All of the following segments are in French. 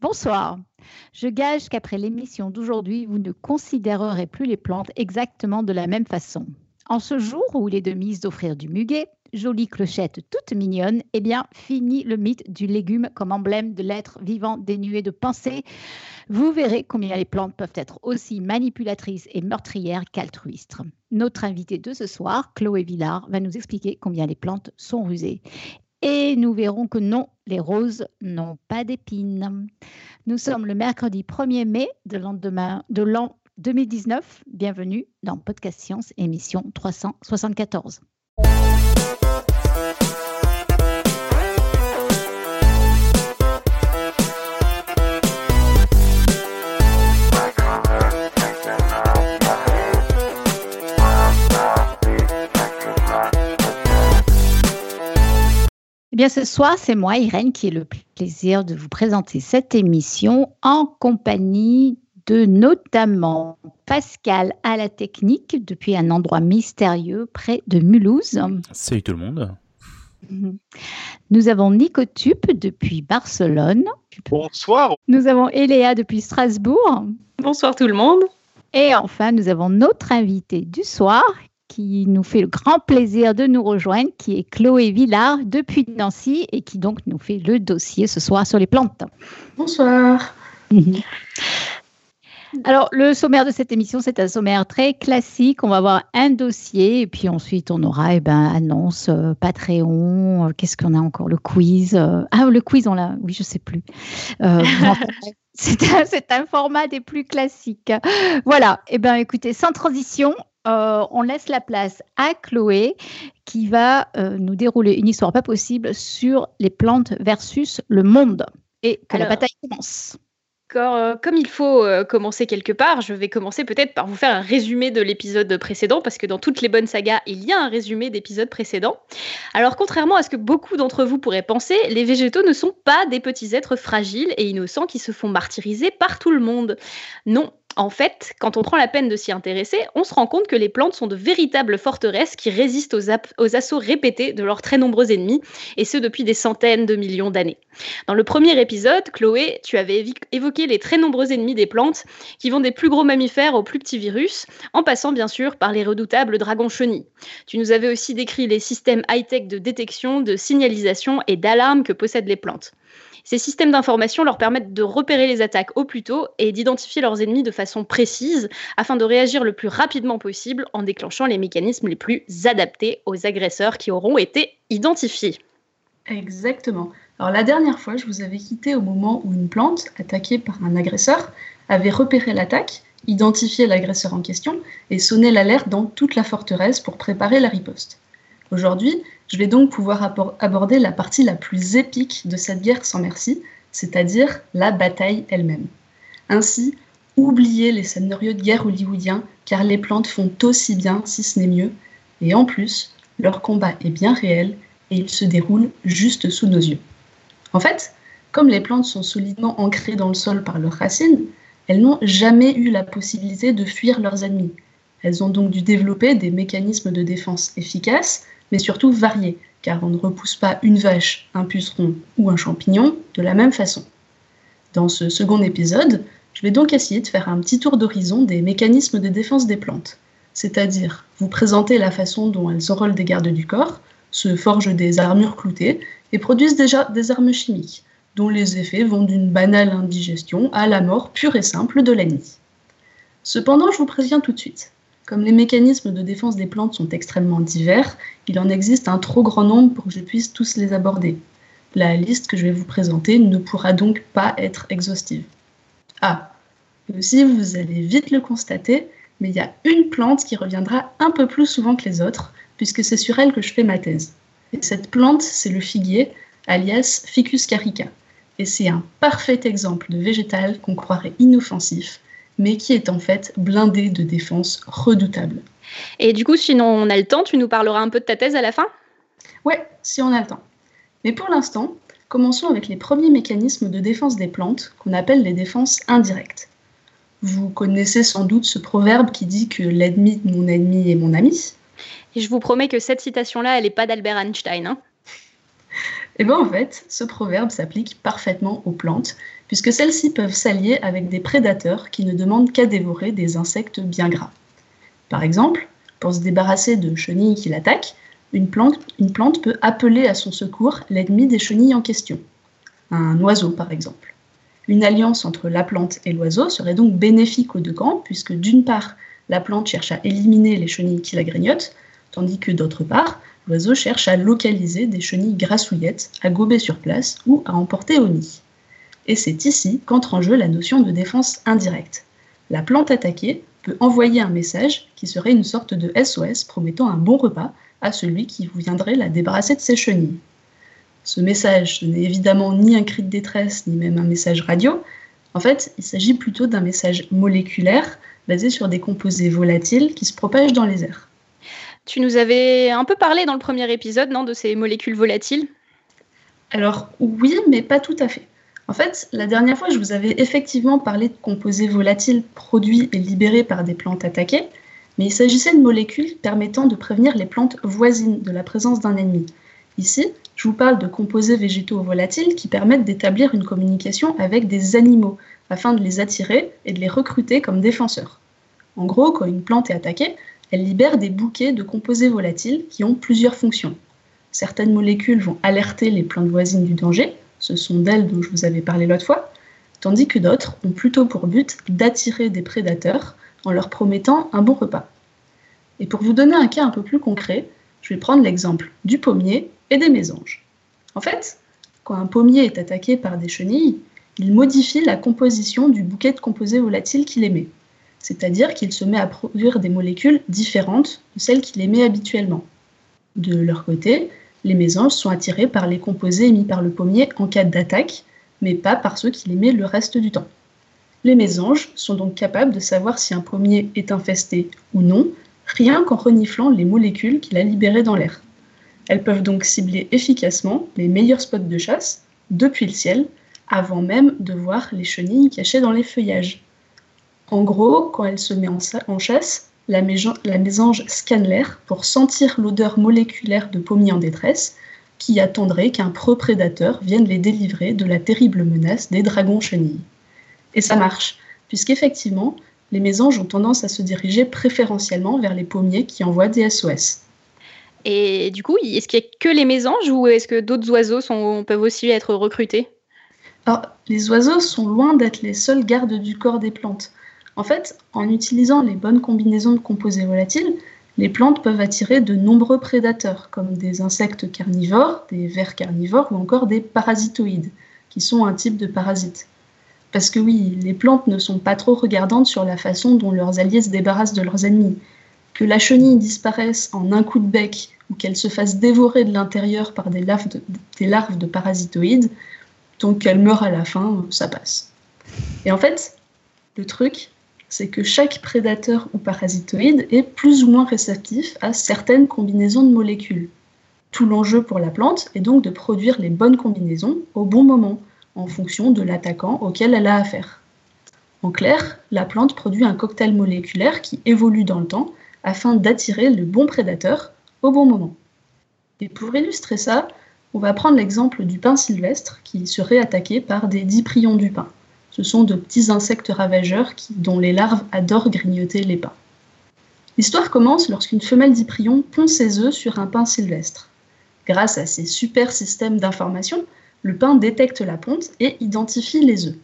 Bonsoir. Je gage qu'après l'émission d'aujourd'hui, vous ne considérerez plus les plantes exactement de la même façon. En ce jour où il est de d'offrir du muguet, jolie clochette toute mignonne, eh bien, fini le mythe du légume comme emblème de l'être vivant dénué de pensée. Vous verrez combien les plantes peuvent être aussi manipulatrices et meurtrières qu'altruistes. Notre invité de ce soir, Chloé Villard, va nous expliquer combien les plantes sont rusées. Et nous verrons que non, les roses n'ont pas d'épines. Nous sommes le mercredi 1er mai de l'an 2019. Bienvenue dans Podcast Science, émission 374. Eh bien, ce soir, c'est moi, Irène, qui ai le plaisir de vous présenter cette émission en compagnie de notamment Pascal à la technique depuis un endroit mystérieux près de Mulhouse. Salut tout le monde. Nous avons Nico Tup depuis Barcelone. Bonsoir. Nous avons Eléa depuis Strasbourg. Bonsoir tout le monde. Et enfin, nous avons notre invité du soir qui nous fait le grand plaisir de nous rejoindre, qui est Chloé Villard depuis Nancy et qui donc nous fait le dossier ce soir sur les plantes. Bonsoir. Alors, le sommaire de cette émission, c'est un sommaire très classique. On va avoir un dossier et puis ensuite, on aura eh ben, annonce, euh, Patreon, euh, qu'est-ce qu'on a encore Le quiz. Euh, ah, le quiz, on l'a. Oui, je sais plus. c'est un, un, format des plus classiques. Voilà. Eh bien, écoutez, sans transition, euh, on laisse la place à Chloé qui va euh, nous dérouler une histoire pas possible sur les plantes versus le monde. Et que la bataille commence. Euh, comme il faut commencer quelque part, je vais commencer peut-être par vous faire un résumé de l'épisode précédent, parce que dans toutes les bonnes sagas, il y a un résumé d'épisodes précédents. Alors, contrairement à ce que beaucoup d'entre vous pourraient penser, les végétaux ne sont pas des petits êtres fragiles et innocents qui se font martyriser par tout le monde. Non, en fait, quand on prend la peine de s'y intéresser, on se rend compte que les plantes sont de véritables forteresses qui résistent aux, assauts répétés de leurs très nombreux ennemis, et ce depuis des centaines de millions d'années. Dans le premier épisode, Chloé, tu avais évoqué les très nombreux ennemis des plantes, qui vont des plus gros mammifères aux plus petits virus, en passant bien sûr par les redoutables dragons chenilles. Tu nous avais aussi décrit les systèmes high-tech de détection, de signalisation et d'alarme que possèdent les plantes. Ces systèmes d'information leur permettent de repérer les attaques au plus tôt et d'identifier leurs ennemis de façon précise afin de réagir le plus rapidement possible en déclenchant les mécanismes les plus adaptés aux agresseurs qui auront été identifiés. Exactement. Alors la dernière fois, je vous avais quitté au moment où une plante, attaquée par un agresseur, avait repéré l'attaque, identifié l'agresseur en question et sonné l'alerte dans toute la forteresse pour préparer la riposte. Aujourd'hui, je vais donc pouvoir aborder la partie la plus épique de cette guerre sans merci, c'est-à-dire la bataille elle-même. Ainsi, oubliez les scénarios de guerre hollywoodiens, car les plantes font aussi bien, si ce n'est mieux, et en plus, leur combat est bien réel et il se déroule juste sous nos yeux. En fait, comme les plantes sont solidement ancrées dans le sol par leurs racines, elles n'ont jamais eu la possibilité de fuir leurs ennemis. Elles ont donc dû développer des mécanismes de défense efficaces mais surtout variés, car on ne repousse pas une vache, un puceron ou un champignon de la même façon. Dans ce second épisode, je vais donc essayer de faire un petit tour d'horizon des mécanismes de défense des plantes, c'est-à-dire vous présenter la façon dont elles enrôlent des gardes du corps, se forgent des armures cloutées et produisent déjà des armes chimiques, dont les effets vont d'une banale indigestion à la mort pure et simple de l'ennemi. Cependant, je vous préviens tout de suite, comme les mécanismes de défense des plantes sont extrêmement divers, il en existe un trop grand nombre pour que je puisse tous les aborder. La liste que je vais vous présenter ne pourra donc pas être exhaustive. Ah, vous allez vite le constater, mais il y a une plante qui reviendra un peu plus souvent que les autres, puisque c'est sur elle que je fais ma thèse. Et cette plante, c'est le figuier, alias Ficus carica. et c'est un parfait exemple de végétal qu'on croirait inoffensif, mais qui est en fait blindé de défenses redoutables. Et du coup, sinon on a le temps, tu nous parleras un peu de ta thèse à la fin? Ouais, si on a le temps. Mais pour l'instant, commençons avec les premiers mécanismes de défense des plantes qu'on appelle les défenses indirectes. Vous connaissez sans doute ce proverbe qui dit que l'ennemi de mon ennemi est mon ami. Et je vous promets que cette citation-là, elle n'est pas d'Albert Einstein. Hein et eh bien en fait, ce proverbe s'applique parfaitement aux plantes, puisque celles-ci peuvent s'allier avec des prédateurs qui ne demandent qu'à dévorer des insectes bien gras. Par exemple, pour se débarrasser de chenilles qui l'attaquent, une plante, peut appeler à son secours l'ennemi des chenilles en question, un oiseau par exemple. Une alliance entre la plante et l'oiseau serait donc bénéfique aux deux camps, puisque d'une part, la plante cherche à éliminer les chenilles qui la grignotent, tandis que d'autre part, l'oiseau cherche à localiser des chenilles grassouillettes à gober sur place ou à emporter au nid. Et c'est ici qu'entre en jeu la notion de défense indirecte. La plante attaquée peut envoyer un message qui serait une sorte de SOS promettant un bon repas à celui qui viendrait la débarrasser de ses chenilles. Ce message n'est évidemment ni un cri de détresse, ni même un message radio. En fait, il s'agit plutôt d'un message moléculaire basé sur des composés volatiles qui se propagent dans les airs. Tu nous avais un peu parlé dans le premier épisode, non, de ces molécules volatiles? Alors oui, mais pas tout à fait. En fait, la dernière fois, je vous avais effectivement parlé de composés volatiles produits et libérés par des plantes attaquées, mais il s'agissait de molécules permettant de prévenir les plantes voisines de la présence d'un ennemi. Ici, je vous parle de composés végétaux volatiles qui permettent d'établir une communication avec des animaux afin de les attirer et de les recruter comme défenseurs. En gros, quand une plante est attaquée, elle libère des bouquets de composés volatiles qui ont plusieurs fonctions. Certaines molécules vont alerter les plantes voisines du danger, ce sont d'elles dont je vous avais parlé l'autre fois, tandis que d'autres ont plutôt pour but d'attirer des prédateurs en leur promettant un bon repas. Et pour vous donner un cas un peu plus concret, je vais prendre l'exemple du pommier et des mésanges. En fait, quand un pommier est attaqué par des chenilles, il modifie la composition du bouquet de composés volatiles qu'il émet c'est-à-dire qu'il se met à produire des molécules différentes de celles qu'il émet habituellement. De leur côté, les mésanges sont attirés par les composés émis par le pommier en cas d'attaque, mais pas par ceux qu'il émet le reste du temps. Les mésanges sont donc capables de savoir si un pommier est infesté ou non, rien qu'en reniflant les molécules qu'il a libérées dans l'air. Elles peuvent donc cibler efficacement les meilleurs spots de chasse depuis le ciel, avant même de voir les chenilles cachées dans les feuillages. En gros, quand elle se met en, chasse, la, mésange scanne l'air pour sentir l'odeur moléculaire de pommiers en détresse qui attendrait qu'un pro-prédateur vienne les délivrer de la terrible menace des dragons chenilles. Et ça marche, puisqu'effectivement, les mésanges ont tendance à se diriger préférentiellement vers les pommiers qui envoient des SOS. Et du coup, est-ce qu'il n'y a que les mésanges ou est-ce que d'autres oiseaux peuvent aussi être recrutés? Alors, les oiseaux sont loin d'être les seuls gardes du corps des plantes. En fait, en utilisant les bonnes combinaisons de composés volatiles, les plantes peuvent attirer de nombreux prédateurs, comme des insectes carnivores, des vers carnivores ou encore des parasitoïdes, qui sont un type de parasite. Parce que oui, les plantes ne sont pas trop regardantes sur la façon dont leurs alliés se débarrassent de leurs ennemis. Que la chenille disparaisse en un coup de bec ou qu'elle se fasse dévorer de l'intérieur par des larves de, parasitoïdes, donc qu'elle meurt à la fin, ça passe. Et en fait, le truc, c'est que chaque prédateur ou parasitoïde est plus ou moins réceptif à certaines combinaisons de molécules. Tout l'enjeu pour la plante est donc de produire les bonnes combinaisons au bon moment, en fonction de l'attaquant auquel elle a affaire. En clair, la plante produit un cocktail moléculaire qui évolue dans le temps afin d'attirer le bon prédateur au bon moment. Et pour illustrer ça, on va prendre l'exemple du pin sylvestre qui serait attaqué par des diprions du pin. Ce sont de petits insectes ravageurs dont les larves adorent grignoter les pins. L'histoire commence lorsqu'une femelle d'Iprion pond ses œufs sur un pin sylvestre. Grâce à ses super systèmes d'information, le pin détecte la ponte et identifie les œufs.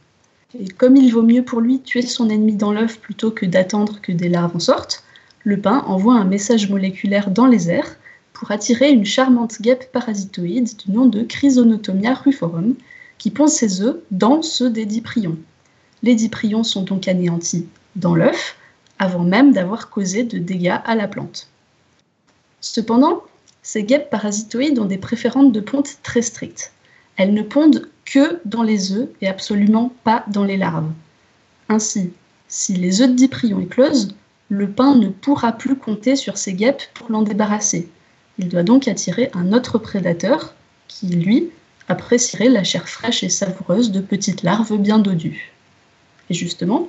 Et comme il vaut mieux pour lui tuer son ennemi dans l'œuf plutôt que d'attendre que des larves en sortent, le pin envoie un message moléculaire dans les airs pour attirer une charmante guêpe parasitoïde du nom de Chrysonotomia ruforum, qui pond ses œufs dans ceux des diprions. Les diprions sont donc anéantis dans l'œuf avant même d'avoir causé de dégâts à la plante. Cependant, ces guêpes parasitoïdes ont des préférences de ponte très strictes. Elles ne pondent que dans les œufs et absolument pas dans les larves. Ainsi, si les œufs de diprion éclosent, le pain ne pourra plus compter sur ses guêpes pour l'en débarrasser. Il doit donc attirer un autre prédateur qui, lui, apprécierait la chair fraîche et savoureuse de petites larves bien dodues. Et justement,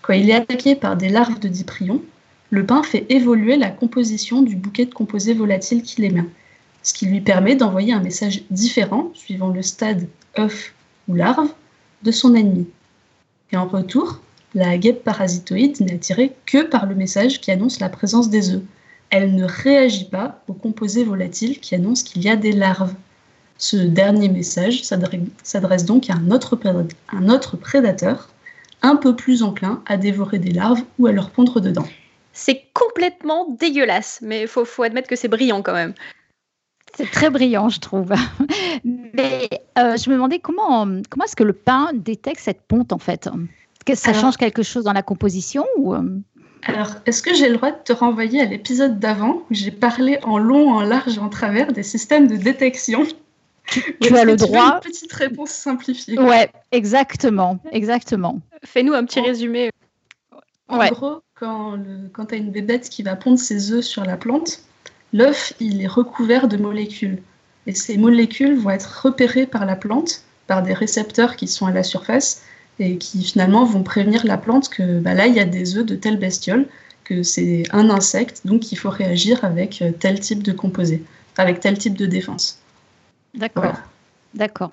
quand il est attaqué par des larves de diprion, le pain fait évoluer la composition du bouquet de composés volatiles qu'il émet, ce qui lui permet d'envoyer un message différent suivant le stade œuf ou larve de son ennemi. Et en retour, la guêpe parasitoïde n'est attirée que par le message qui annonce la présence des œufs. Elle ne réagit pas aux composés volatiles qui annoncent qu'il y a des larves. Ce dernier message s'adresse donc à un autre, un autre prédateur un peu plus enclin à dévorer des larves ou à leur pondre dedans. C'est complètement dégueulasse, mais il faut, faut admettre que c'est brillant quand même. C'est très brillant, je trouve. Mais euh, je me demandais comment, comment est-ce que le pain détecte cette ponte en fait? Que ça change quelque chose dans la composition ou euh? Alors, est-ce que j'ai le droit de te renvoyer à l'épisode d'avant où j'ai parlé en long, en large et en travers des systèmes de détection? Tu, as le droit. une petite réponse simplifiée. Ouais, exactement, exactement. Fais-nous un petit résumé. En gros, quand, quand tu as une bébête qui va pondre ses œufs sur la plante, l'œuf il est recouvert de molécules. Et ces molécules vont être repérées par la plante, par des récepteurs qui sont à la surface, et qui finalement vont prévenir la plante que bah, là, il y a des œufs de telle bestiole, que c'est un insecte, donc il faut réagir avec euh, tel type de composé, avec tel type de défense. D'accord. D'accord.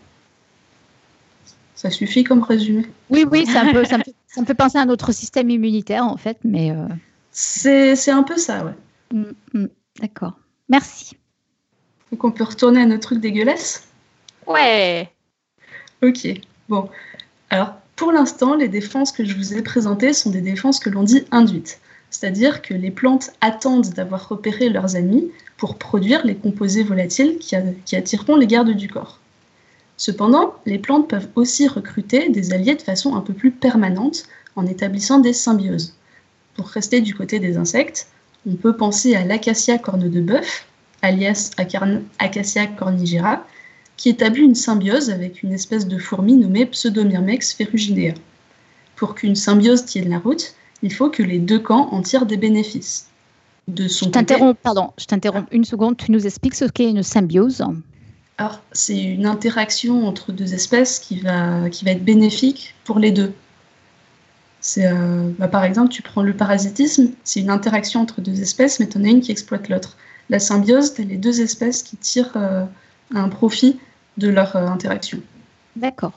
Ça suffit comme résumé? Oui, oui, ça, me, ça, me fait, penser à un autre système immunitaire, en fait, mais... Euh, c'est un peu ça, ouais. Mm, mm, d'accord. Merci. Donc on peut retourner à notre truc dégueulasse? Ouais. Ok. Bon. Alors, pour l'instant, les défenses que je vous ai présentées sont des défenses que l'on dit induites, c'est-à-dire que les plantes attendent d'avoir repéré leurs ennemis pour produire les composés volatiles qui, attireront les gardes du corps. Cependant, les plantes peuvent aussi recruter des alliés de façon un peu plus permanente en établissant des symbioses. Pour rester du côté des insectes, on peut penser à l'acacia corne de bœuf, alias Acacia cornigera, qui établit une symbiose avec une espèce de fourmi nommée Pseudomyrmex ferruginea. Pour qu'une symbiose tienne la route, il faut que les deux camps en tirent des bénéfices. De son je t'interromps, pardon, je t'interromps une seconde. Tu nous expliques ce qu'est une symbiose Alors, c'est une interaction entre deux espèces qui va, qui va être bénéfique pour les deux. C'est, euh, bah, par exemple, tu prends le parasitisme, c'est une interaction entre deux espèces, mais tu en as une qui exploite l'autre. La symbiose, tu as les deux espèces qui tirent euh, un profit de leur euh, interaction. D'accord.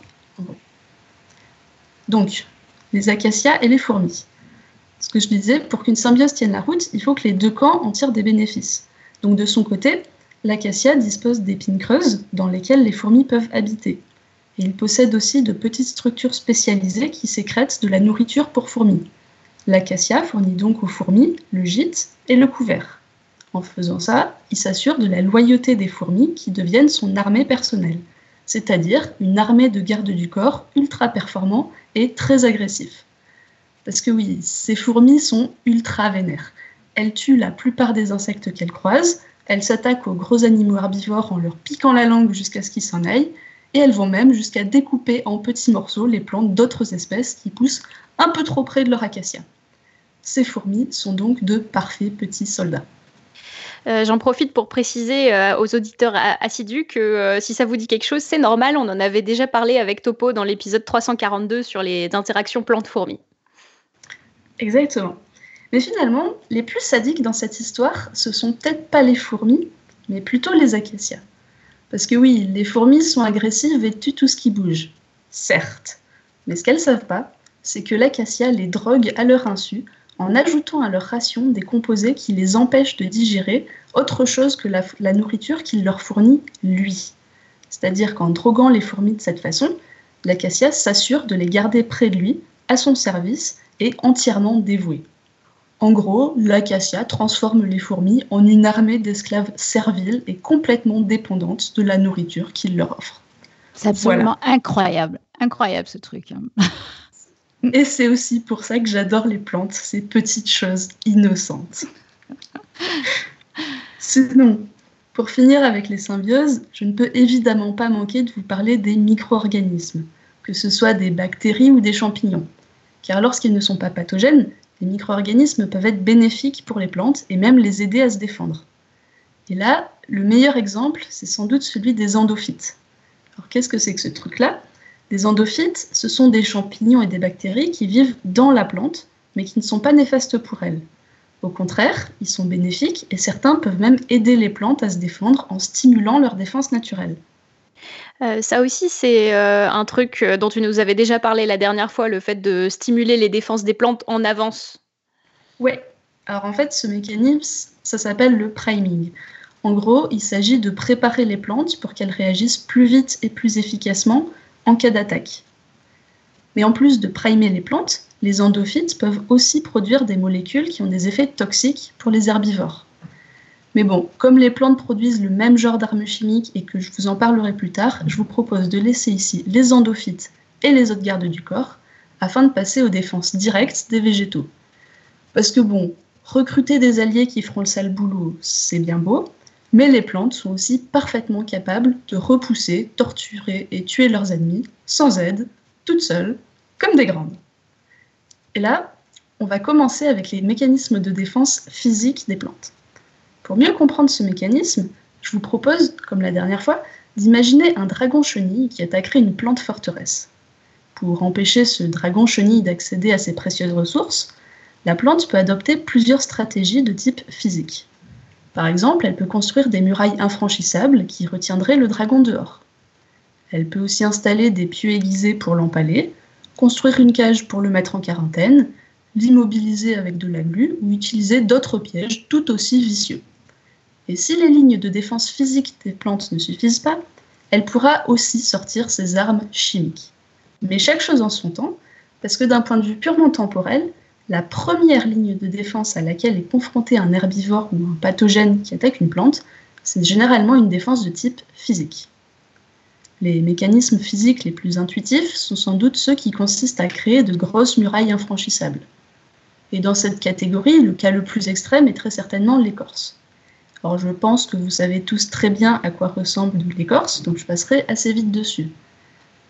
Donc, les acacias et les fourmis. Ce que je disais, pour qu'une symbiose tienne la route, il faut que les deux camps en tirent des bénéfices. Donc, de son côté, l'acacia dispose d'épines creuses dans lesquelles les fourmis peuvent habiter. Et il possède aussi de petites structures spécialisées qui sécrètent de la nourriture pour fourmis. L'acacia fournit donc aux fourmis le gîte et le couvert. En faisant ça, il s'assure de la loyauté des fourmis qui deviennent son armée personnelle, c'est-à-dire une armée de gardes du corps ultra performants et très agressifs. Parce que oui, ces fourmis sont ultra vénères. Elles tuent la plupart des insectes qu'elles croisent, elles s'attaquent aux gros animaux herbivores en leur piquant la langue jusqu'à ce qu'ils s'en aillent, et elles vont même jusqu'à découper en petits morceaux les plantes d'autres espèces qui poussent un peu trop près de leur acacia. Ces fourmis sont donc de parfaits petits soldats. Euh, j'en profite pour préciser euh, aux auditeurs assidus que euh, si ça vous dit quelque chose, c'est normal. On en avait déjà parlé avec Topo dans l'épisode 342 sur les interactions plantes-fourmis. Exactement. Mais finalement, les plus sadiques dans cette histoire, ce sont peut-être pas les fourmis, mais plutôt les acacias. Parce que oui, les fourmis sont agressives et tuent tout ce qui bouge. Certes. Mais ce qu'elles savent pas, c'est que l'acacia les drogue à leur insu en ajoutant à leur ration des composés qui les empêchent de digérer autre chose que la, nourriture qu'il leur fournit lui. C'est-à-dire qu'en droguant les fourmis de cette façon, l'acacia s'assure de les garder près de lui, à son service et entièrement dévoué. En gros, l'acacia transforme les fourmis en une armée d'esclaves serviles et complètement dépendantes de la nourriture qu'il leur offre. C'est absolument incroyable, incroyable ce truc. Et c'est aussi pour ça que j'adore les plantes, ces petites choses innocentes. Sinon, Pour finir avec les symbioses, je ne peux évidemment pas manquer de vous parler des micro-organismes, que ce soit des bactéries ou des champignons. Car lorsqu'ils ne sont pas pathogènes, les micro-organismes peuvent être bénéfiques pour les plantes et même les aider à se défendre. Et là, le meilleur exemple, c'est sans doute celui des endophytes. Alors qu'est-ce que c'est que ce truc-là? Les endophytes, ce sont des champignons et des bactéries qui vivent dans la plante, mais qui ne sont pas néfastes pour elle. Au contraire, ils sont bénéfiques et certains peuvent même aider les plantes à se défendre en stimulant leur défense naturelle. Euh, ça aussi, c'est euh, un truc euh, dont tu nous avais déjà parlé la dernière fois, le fait de stimuler les défenses des plantes en avance. Oui, alors en fait, ce mécanisme, ça s'appelle le priming. En gros, il s'agit de préparer les plantes pour qu'elles réagissent plus vite et plus efficacement en cas d'attaque. Mais en plus de primer les plantes, les endophytes peuvent aussi produire des molécules qui ont des effets toxiques pour les herbivores. Mais bon, comme les plantes produisent le même genre d'armes chimiques et que je vous en parlerai plus tard, je vous propose de laisser ici les endophytes et les autres gardes du corps afin de passer aux défenses directes des végétaux. Parce que bon, recruter des alliés qui feront le sale boulot, c'est bien beau, mais les plantes sont aussi parfaitement capables de repousser, torturer et tuer leurs ennemis sans aide, toutes seules, comme des grandes. Et là, on va commencer avec les mécanismes de défense physique des plantes. Pour mieux comprendre ce mécanisme, je vous propose, comme la dernière fois, d'imaginer un dragon chenille qui attaquerait une plante forteresse. Pour empêcher ce dragon chenille d'accéder à ses précieuses ressources, la plante peut adopter plusieurs stratégies de type physique. Par exemple, elle peut construire des murailles infranchissables qui retiendraient le dragon dehors. Elle peut aussi installer des pieux aiguisés pour l'empaler, construire une cage pour le mettre en quarantaine, l'immobiliser avec de la glu ou utiliser d'autres pièges tout aussi vicieux. Et si les lignes de défense physique des plantes ne suffisent pas, elle pourra aussi sortir ses armes chimiques. Mais chaque chose en son temps, parce que d'un point de vue purement temporel, la première ligne de défense à laquelle est confronté un herbivore ou un pathogène qui attaque une plante, c'est généralement une défense de type physique. Les mécanismes physiques les plus intuitifs sont sans doute ceux qui consistent à créer de grosses murailles infranchissables. Et dans cette catégorie, le cas le plus extrême est très certainement l'écorce. Alors je pense que vous savez tous très bien à quoi ressemble l'écorce, donc je passerai assez vite dessus.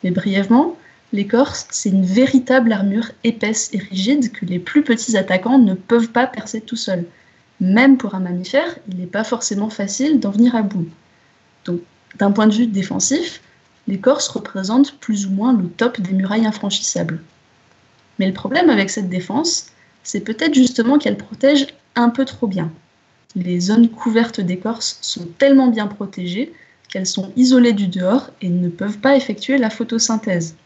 Mais brièvement, l'écorce, c'est une véritable armure épaisse et rigide que les plus petits attaquants ne peuvent pas percer tout seuls. Même pour un mammifère, il n'est pas forcément facile d'en venir à bout. Donc, d'un point de vue défensif, l'écorce représente plus ou moins le top des murailles infranchissables. Mais le problème avec cette défense, c'est peut-être justement qu'elle protège un peu trop bien. Les zones couvertes d'écorce sont tellement bien protégées qu'elles sont isolées du dehors et ne peuvent pas effectuer la photosynthèse.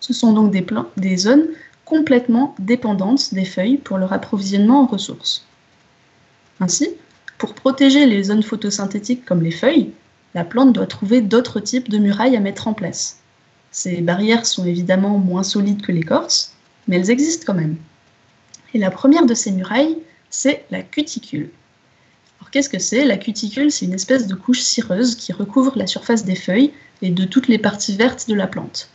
Ce sont donc des, zones complètement dépendantes des feuilles pour leur approvisionnement en ressources. Ainsi, pour protéger les zones photosynthétiques comme les feuilles, la plante doit trouver d'autres types de murailles à mettre en place. Ces barrières sont évidemment moins solides que l'écorce, mais elles existent quand même. Et la première de ces murailles, c'est la cuticule. Qu'est-ce que c'est? La cuticule, c'est une espèce de couche cireuse qui recouvre la surface des feuilles et de toutes les parties vertes de la plante.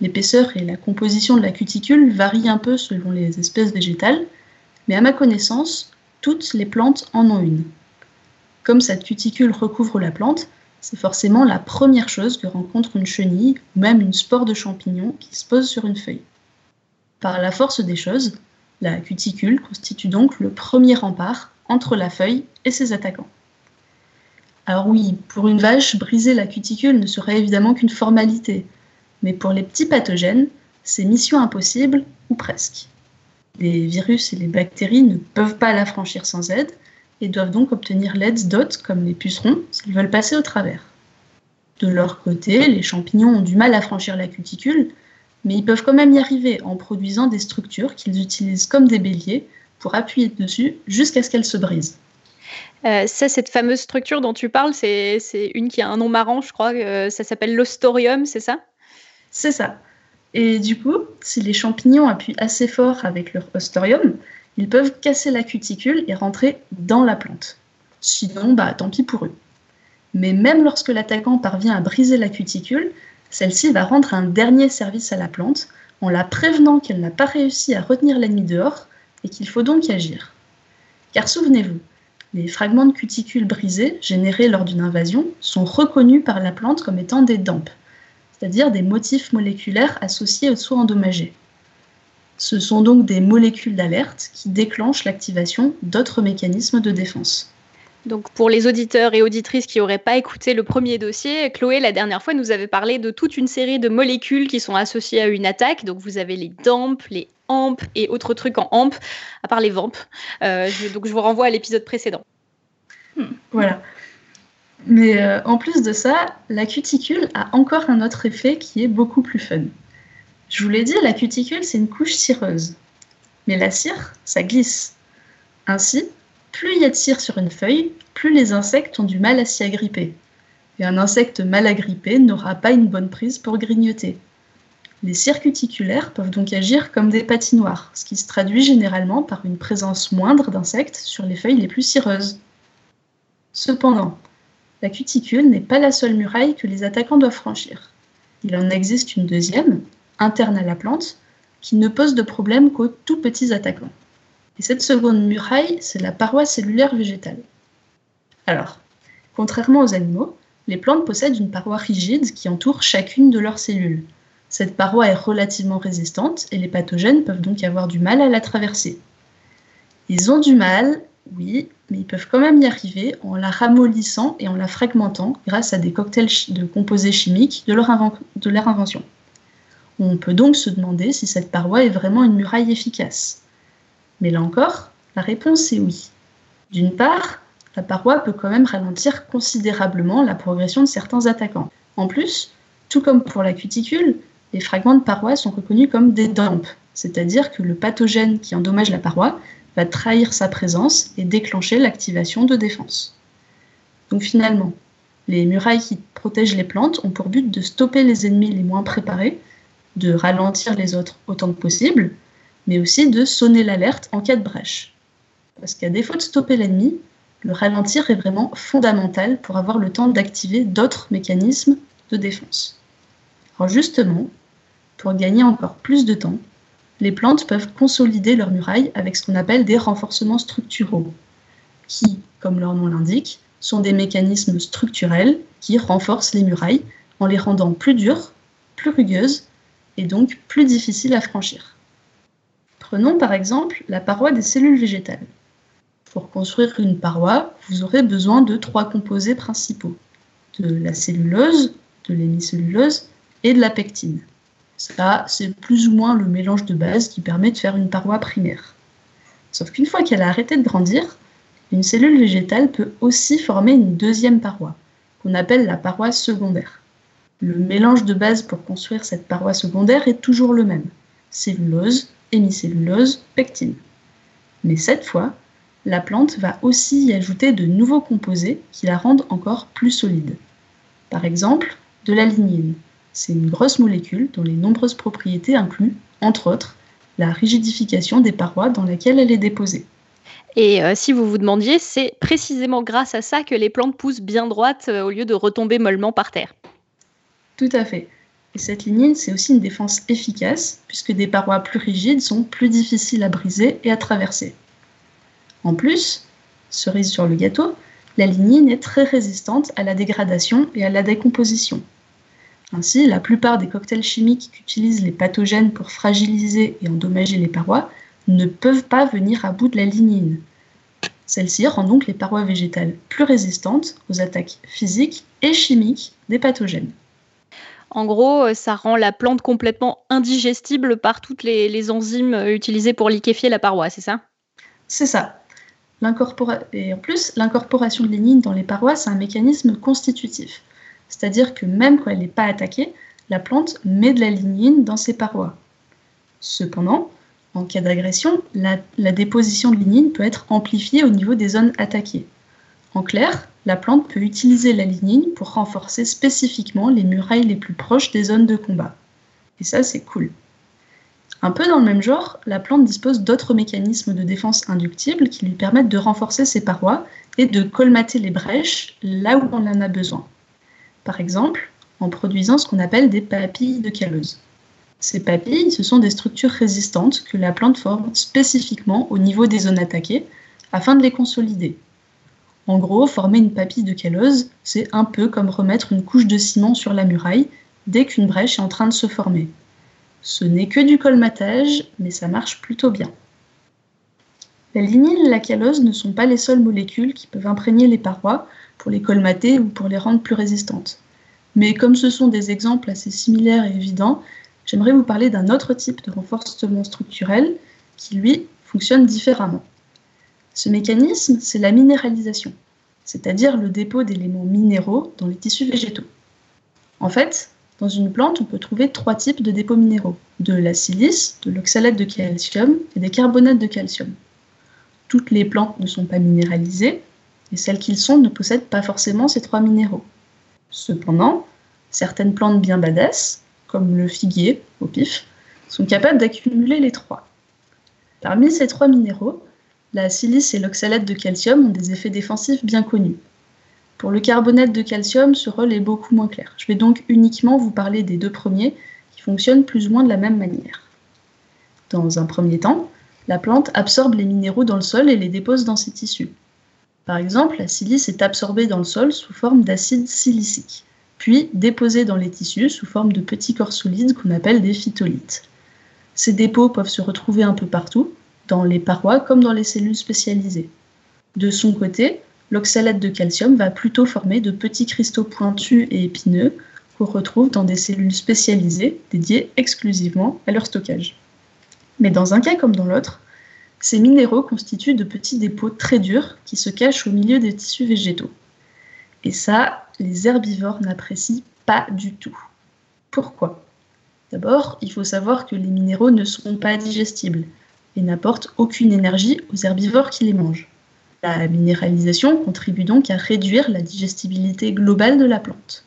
L'épaisseur et la composition de la cuticule varient un peu selon les espèces végétales, mais à ma connaissance, toutes les plantes en ont une. Comme cette cuticule recouvre la plante, c'est forcément la première chose que rencontre une chenille ou même une spore de champignon qui se pose sur une feuille. Par la force des choses, la cuticule constitue donc le premier rempart entre la feuille et ses attaquants. Alors oui, pour une vache, briser la cuticule ne serait évidemment qu'une formalité, mais pour les petits pathogènes, c'est mission impossible ou presque. Les virus et les bactéries ne peuvent pas la franchir sans aide, et doivent donc obtenir l'aide d'autres, comme les pucerons, s'ils veulent passer au travers. De leur côté, les champignons ont du mal à franchir la cuticule, mais ils peuvent quand même y arriver en produisant des structures qu'ils utilisent comme des béliers pour appuyer dessus jusqu'à ce qu'elles se brisent. Euh, ça, cette fameuse structure dont tu parles, c'est une qui a un nom marrant, je crois. Euh, ça s'appelle l'ostorium, c'est ça? C'est ça. Et du coup, si les champignons appuient assez fort avec leur ostorium, ils peuvent casser la cuticule et rentrer dans la plante. Sinon, bah, tant pis pour eux. Mais même lorsque l'attaquant parvient à briser la cuticule, celle-ci va rendre un dernier service à la plante en la prévenant qu'elle n'a pas réussi à retenir l'ennemi dehors et qu'il faut donc agir. Car souvenez-vous, Les fragments de cuticules brisés générés lors d'une invasion sont reconnus par la plante comme étant des DAMP, c'est-à-dire des motifs moléculaires associés aux soins endommagés. Ce sont donc des molécules d'alerte qui déclenchent l'activation d'autres mécanismes de défense. Donc pour les auditeurs et auditrices qui n'auraient pas écouté le premier dossier, Chloé, la dernière fois, nous avait parlé de toute une série de molécules qui sont associées à une attaque. Donc vous avez les DAMP, les AMP et autres trucs en AMP, à part les VAMP. Euh, donc je vous renvoie à l'épisode précédent. Hmm. Voilà. Mais euh, en plus de ça, la cuticule a encore un autre effet qui est beaucoup plus fun. Je vous l'ai dit, la cuticule, c'est une couche cireuse. Mais la cire, ça glisse. Ainsi, plus il y a de cire sur une feuille, plus les insectes ont du mal à s'y agripper. Et un insecte mal agrippé n'aura pas une bonne prise pour grignoter. Les cires cuticulaires peuvent donc agir comme des patinoires, ce qui se traduit généralement par une présence moindre d'insectes sur les feuilles les plus cireuses. Cependant, la cuticule n'est pas la seule muraille que les attaquants doivent franchir. Il en existe une deuxième, interne à la plante, qui ne pose de problème qu'aux tout petits attaquants. Et cette seconde muraille, c'est la paroi cellulaire végétale. Alors, contrairement aux animaux, les plantes possèdent une paroi rigide qui entoure chacune de leurs cellules. Cette paroi est relativement résistante et les pathogènes peuvent donc avoir du mal à la traverser. Ils ont du mal, oui, mais ils peuvent quand même y arriver en la ramollissant et en la fragmentant grâce à des cocktails de composés chimiques de leur, invention. On peut donc se demander si cette paroi est vraiment une muraille efficace. Mais là encore, la réponse est oui. D'une part, la paroi peut quand même ralentir considérablement la progression de certains attaquants. En plus, tout comme pour la cuticule, les fragments de paroi sont reconnus comme des DAMP, c'est-à-dire que le pathogène qui endommage la paroi va trahir sa présence et déclencher l'activation de défense. Donc finalement, les murailles qui protègent les plantes ont pour but de stopper les ennemis les moins préparés, de ralentir les autres autant que possible, mais aussi de sonner l'alerte en cas de brèche. Parce qu'à défaut de stopper l'ennemi, le ralentir est vraiment fondamental pour avoir le temps d'activer d'autres mécanismes de défense. Alors justement, pour gagner encore plus de temps, les plantes peuvent consolider leurs murailles avec ce qu'on appelle des renforcements structuraux, qui, comme leur nom l'indique, sont des mécanismes structurels qui renforcent les murailles en les rendant plus dures, plus rugueuses et donc plus difficiles à franchir. Prenons par exemple la paroi des cellules végétales. Pour construire une paroi, vous aurez besoin de trois composés principaux de la cellulose, de l'hémicellulose et de la pectine. Ça, c'est plus ou moins le mélange de base qui permet de faire une paroi primaire. Sauf qu'une fois qu'elle a arrêté de grandir, une cellule végétale peut aussi former une deuxième paroi, qu'on appelle la paroi secondaire. Le mélange de base pour construire cette paroi secondaire est toujours le même cellulose, hémicellulose, pectine. Mais cette fois, la plante va aussi y ajouter de nouveaux composés qui la rendent encore plus solide. Par exemple, de la lignine, c'est une grosse molécule dont les nombreuses propriétés incluent, entre autres, la rigidification des parois dans lesquelles elle est déposée. Et euh, si vous vous demandiez, c'est précisément grâce à ça que les plantes poussent bien droites euh, au lieu de retomber mollement par terre. Tout à fait. Et cette lignine, c'est aussi une défense efficace, puisque des parois plus rigides sont plus difficiles à briser et à traverser. En plus, cerise sur le gâteau, la lignine est très résistante à la dégradation et à la décomposition. Ainsi, la plupart des cocktails chimiques qu'utilisent les pathogènes pour fragiliser et endommager les parois ne peuvent pas venir à bout de la lignine. Celle-ci rend donc les parois végétales plus résistantes aux attaques physiques et chimiques des pathogènes. En gros, euh, ça rend la plante complètement indigestible par toutes les, enzymes euh, utilisées pour liquéfier la paroi, c'est ça? C'est ça. Et en plus, l'incorporation de lignine dans les parois, c'est un mécanisme constitutif. C'est-à-dire que même quand elle n'est pas attaquée, la plante met de la lignine dans ses parois. Cependant, en cas d'agression, la, déposition de lignine peut être amplifiée au niveau des zones attaquées. En clair, la plante peut utiliser la lignine pour renforcer spécifiquement les murailles les plus proches des zones de combat. Et ça, c'est cool. Un peu dans le même genre, la plante dispose d'autres mécanismes de défense inductibles qui lui permettent de renforcer ses parois et de colmater les brèches là où on en a besoin par exemple, en produisant ce qu'on appelle des papilles de callose. Ces papilles, ce sont des structures résistantes que la plante forme spécifiquement au niveau des zones attaquées afin de les consolider. En gros, former une papille de callose, c'est un peu comme remettre une couche de ciment sur la muraille dès qu'une brèche est en train de se former. Ce n'est que du colmatage, mais ça marche plutôt bien. La lignine et la callose ne sont pas les seules molécules qui peuvent imprégner les parois pour les colmater ou pour les rendre plus résistantes. Mais comme ce sont des exemples assez similaires et évidents, j'aimerais vous parler d'un autre type de renforcement structurel qui, lui, fonctionne différemment. Ce mécanisme, c'est la minéralisation, c'est-à-dire le dépôt d'éléments minéraux dans les tissus végétaux. En fait, dans une plante, on peut trouver trois types de dépôts minéraux de la silice, de l'oxalate de calcium et des carbonates de calcium. Toutes les plantes ne sont pas minéralisées, et celles qui le sont ne possèdent pas forcément ces trois minéraux. Cependant, certaines plantes bien badass, comme le figuier au pif, sont capables d'accumuler les trois. Parmi ces trois minéraux, la silice et l'oxalate de calcium ont des effets défensifs bien connus. Pour le carbonate de calcium, ce rôle est beaucoup moins clair. Je vais donc uniquement vous parler des deux premiers qui fonctionnent plus ou moins de la même manière. Dans un premier temps, la plante absorbe les minéraux dans le sol et les dépose dans ses tissus. Par exemple, la silice est absorbée dans le sol sous forme d'acide silicique, puis déposée dans les tissus sous forme de petits corps solides qu'on appelle des phytolithes. Ces dépôts peuvent se retrouver un peu partout, dans les parois comme dans les cellules spécialisées. De son côté, l'oxalate de calcium va plutôt former de petits cristaux pointus et épineux qu'on retrouve dans des cellules spécialisées dédiées exclusivement à leur stockage. Mais dans un cas comme dans l'autre, ces minéraux constituent de petits dépôts très durs qui se cachent au milieu des tissus végétaux. Et ça, les herbivores n'apprécient pas du tout. Pourquoi? D'abord, il faut savoir que les minéraux ne sont pas digestibles et n'apportent aucune énergie aux herbivores qui les mangent. La minéralisation contribue donc à réduire la digestibilité globale de la plante.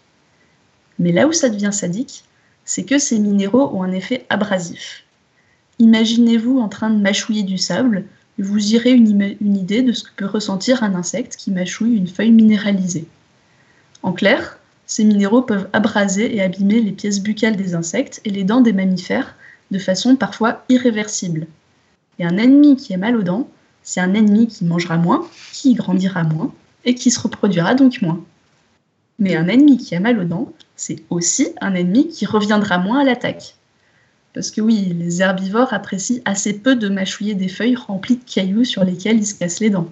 Mais là où ça devient sadique, c'est que ces minéraux ont un effet abrasif. Imaginez-vous en train de mâchouiller du sable, vous irez une, une idée de ce que peut ressentir un insecte qui mâchouille une feuille minéralisée. En clair, ces minéraux peuvent abraser et abîmer les pièces buccales des insectes et les dents des mammifères de façon parfois irréversible. Et un ennemi qui est mal aux dents, c'est un ennemi qui mangera moins, qui grandira moins et qui se reproduira donc moins. Mais un ennemi qui a mal aux dents, c'est aussi un ennemi qui reviendra moins à l'attaque. Parce que oui, les herbivores apprécient assez peu de mâchouiller des feuilles remplies de cailloux sur lesquels ils se cassent les dents.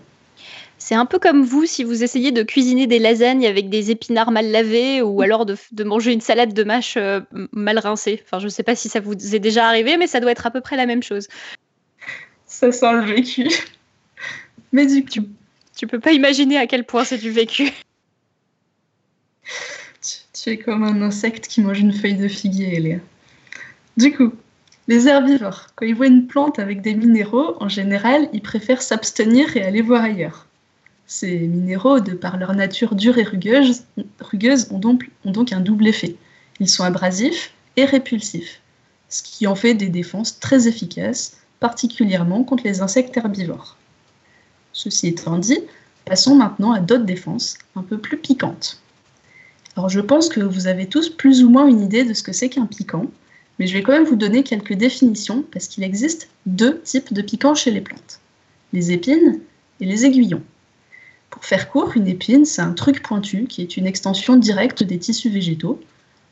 C'est un peu comme vous si vous essayez de cuisiner des lasagnes avec des épinards mal lavés ou alors de, manger une salade de mâche euh, mal rincée. Enfin, je ne sais pas si ça vous est déjà arrivé, mais ça doit être à peu près la même chose. Ça sent le vécu. Mais du coup. Tu, peux pas imaginer à quel point c'est du vécu. Tu, es comme un insecte qui mange une feuille de figuier, Eléa. Du coup, les herbivores, quand ils voient une plante avec des minéraux, en général, ils préfèrent s'abstenir et aller voir ailleurs. Ces minéraux, de par leur nature dure et rugueuse, ont, donc, ont donc un double effet. Ils sont abrasifs et répulsifs, ce qui en fait des défenses très efficaces, particulièrement contre les insectes herbivores. Ceci étant dit, passons maintenant à d'autres défenses, un peu plus piquantes. Alors je pense que vous avez tous plus ou moins une idée de ce que c'est qu'un piquant, mais je vais quand même vous donner quelques définitions parce qu'il existe deux types de piquants chez les plantes, les épines et les aiguillons. Pour faire court, une épine, c'est un truc pointu qui est une extension directe des tissus végétaux,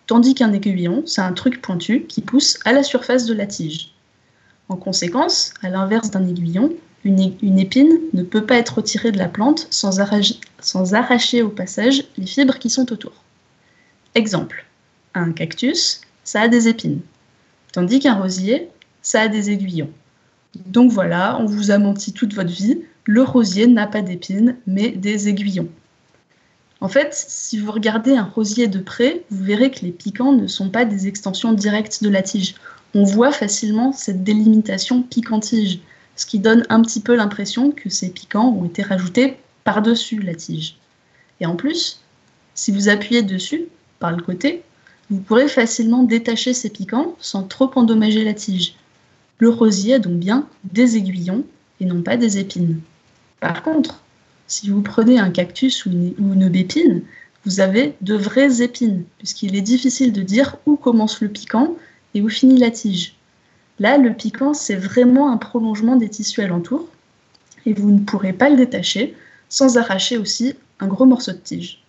tandis qu'un aiguillon, c'est un truc pointu qui pousse à la surface de la tige. En conséquence, à l'inverse d'un aiguillon, une, épine ne peut pas être retirée de la plante sans, arracher au passage les fibres qui sont autour. Exemple, un cactus, ça a des épines, tandis qu'un rosier, ça a des aiguillons. Donc voilà, on vous a menti toute votre vie, le rosier n'a pas d'épines, mais des aiguillons. En fait, si vous regardez un rosier de près, vous verrez que les piquants ne sont pas des extensions directes de la tige. On voit facilement cette délimitation piquant-tige, ce qui donne un petit peu l'impression que ces piquants ont été rajoutés par-dessus la tige. Et en plus, si vous appuyez dessus, par le côté, vous pourrez facilement détacher ces piquants sans trop endommager la tige. Le rosier a donc bien des aiguillons et non pas des épines. Par contre, si vous prenez un cactus ou une, bépine, vous avez de vraies épines, puisqu'il est difficile de dire où commence le piquant et où finit la tige. Là, le piquant, c'est vraiment un prolongement des tissus alentours, et vous ne pourrez pas le détacher, sans arracher aussi un gros morceau de tige.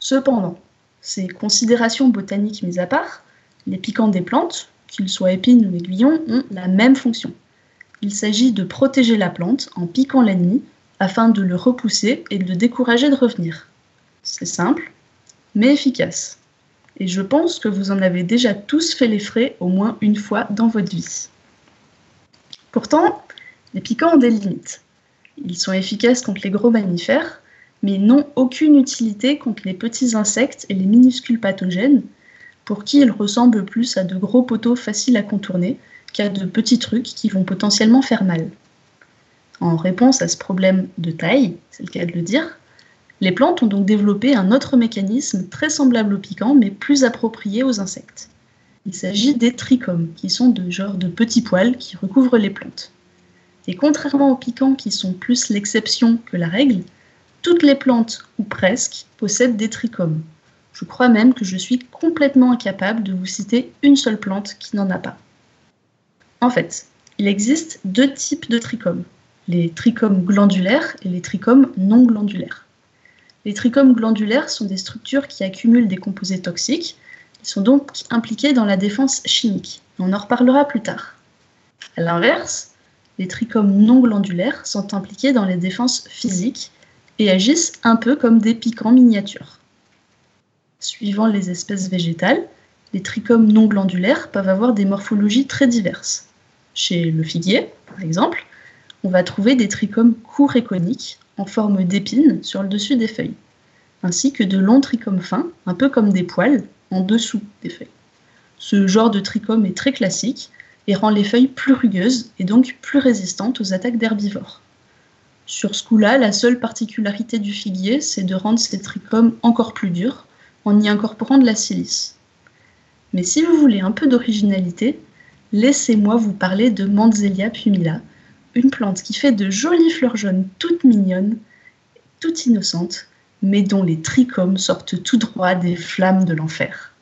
Cependant, ces considérations botaniques mises à part, les piquants des plantes, qu'ils soient épines ou aiguillons, ont la même fonction. Il s'agit de protéger la plante en piquant l'ennemi afin de le repousser et de le décourager de revenir. C'est simple, mais efficace. Et je pense que vous en avez déjà tous fait les frais au moins une fois dans votre vie. Pourtant, les piquants ont des limites. Ils sont efficaces contre les gros mammifères, mais n'ont aucune utilité contre les petits insectes et les minuscules pathogènes, pour qui ils ressemblent plus à de gros poteaux faciles à contourner qu'à de petits trucs qui vont potentiellement faire mal. En réponse à ce problème de taille, c'est le cas de le dire, les plantes ont donc développé un autre mécanisme très semblable au piquant mais plus approprié aux insectes. Il s'agit des trichomes, qui sont de genre de petits poils qui recouvrent les plantes. Et contrairement aux piquants qui sont plus l'exception que la règle, toutes les plantes, ou presque, possèdent des trichomes. Je crois même que je suis complètement incapable de vous citer une seule plante qui n'en a pas. En fait, il existe deux types de trichomes, les trichomes glandulaires et les trichomes non glandulaires. Les trichomes glandulaires sont des structures qui accumulent des composés toxiques. Ils sont donc impliqués dans la défense chimique. On en reparlera plus tard. A l'inverse, les trichomes non glandulaires sont impliqués dans les défenses physiques et agissent un peu comme des piquants miniatures. Suivant les espèces végétales, les trichomes non glandulaires peuvent avoir des morphologies très diverses. Chez le figuier, par exemple, on va trouver des trichomes courts et coniques en forme d'épines sur le dessus des feuilles, ainsi que de longs trichomes fins, un peu comme des poils, en dessous des feuilles. Ce genre de trichome est très classique et rend les feuilles plus rugueuses et donc plus résistantes aux attaques d'herbivores. Sur ce coup-là, la seule particularité du figuier, c'est de rendre ces trichomes encore plus durs en y incorporant de la silice. Mais si vous voulez un peu d'originalité, laissez-moi vous parler de Manzelia pumila, une plante qui fait de jolies fleurs jaunes toutes mignonnes, toutes innocentes, mais dont les trichomes sortent tout droit des flammes de l'enfer.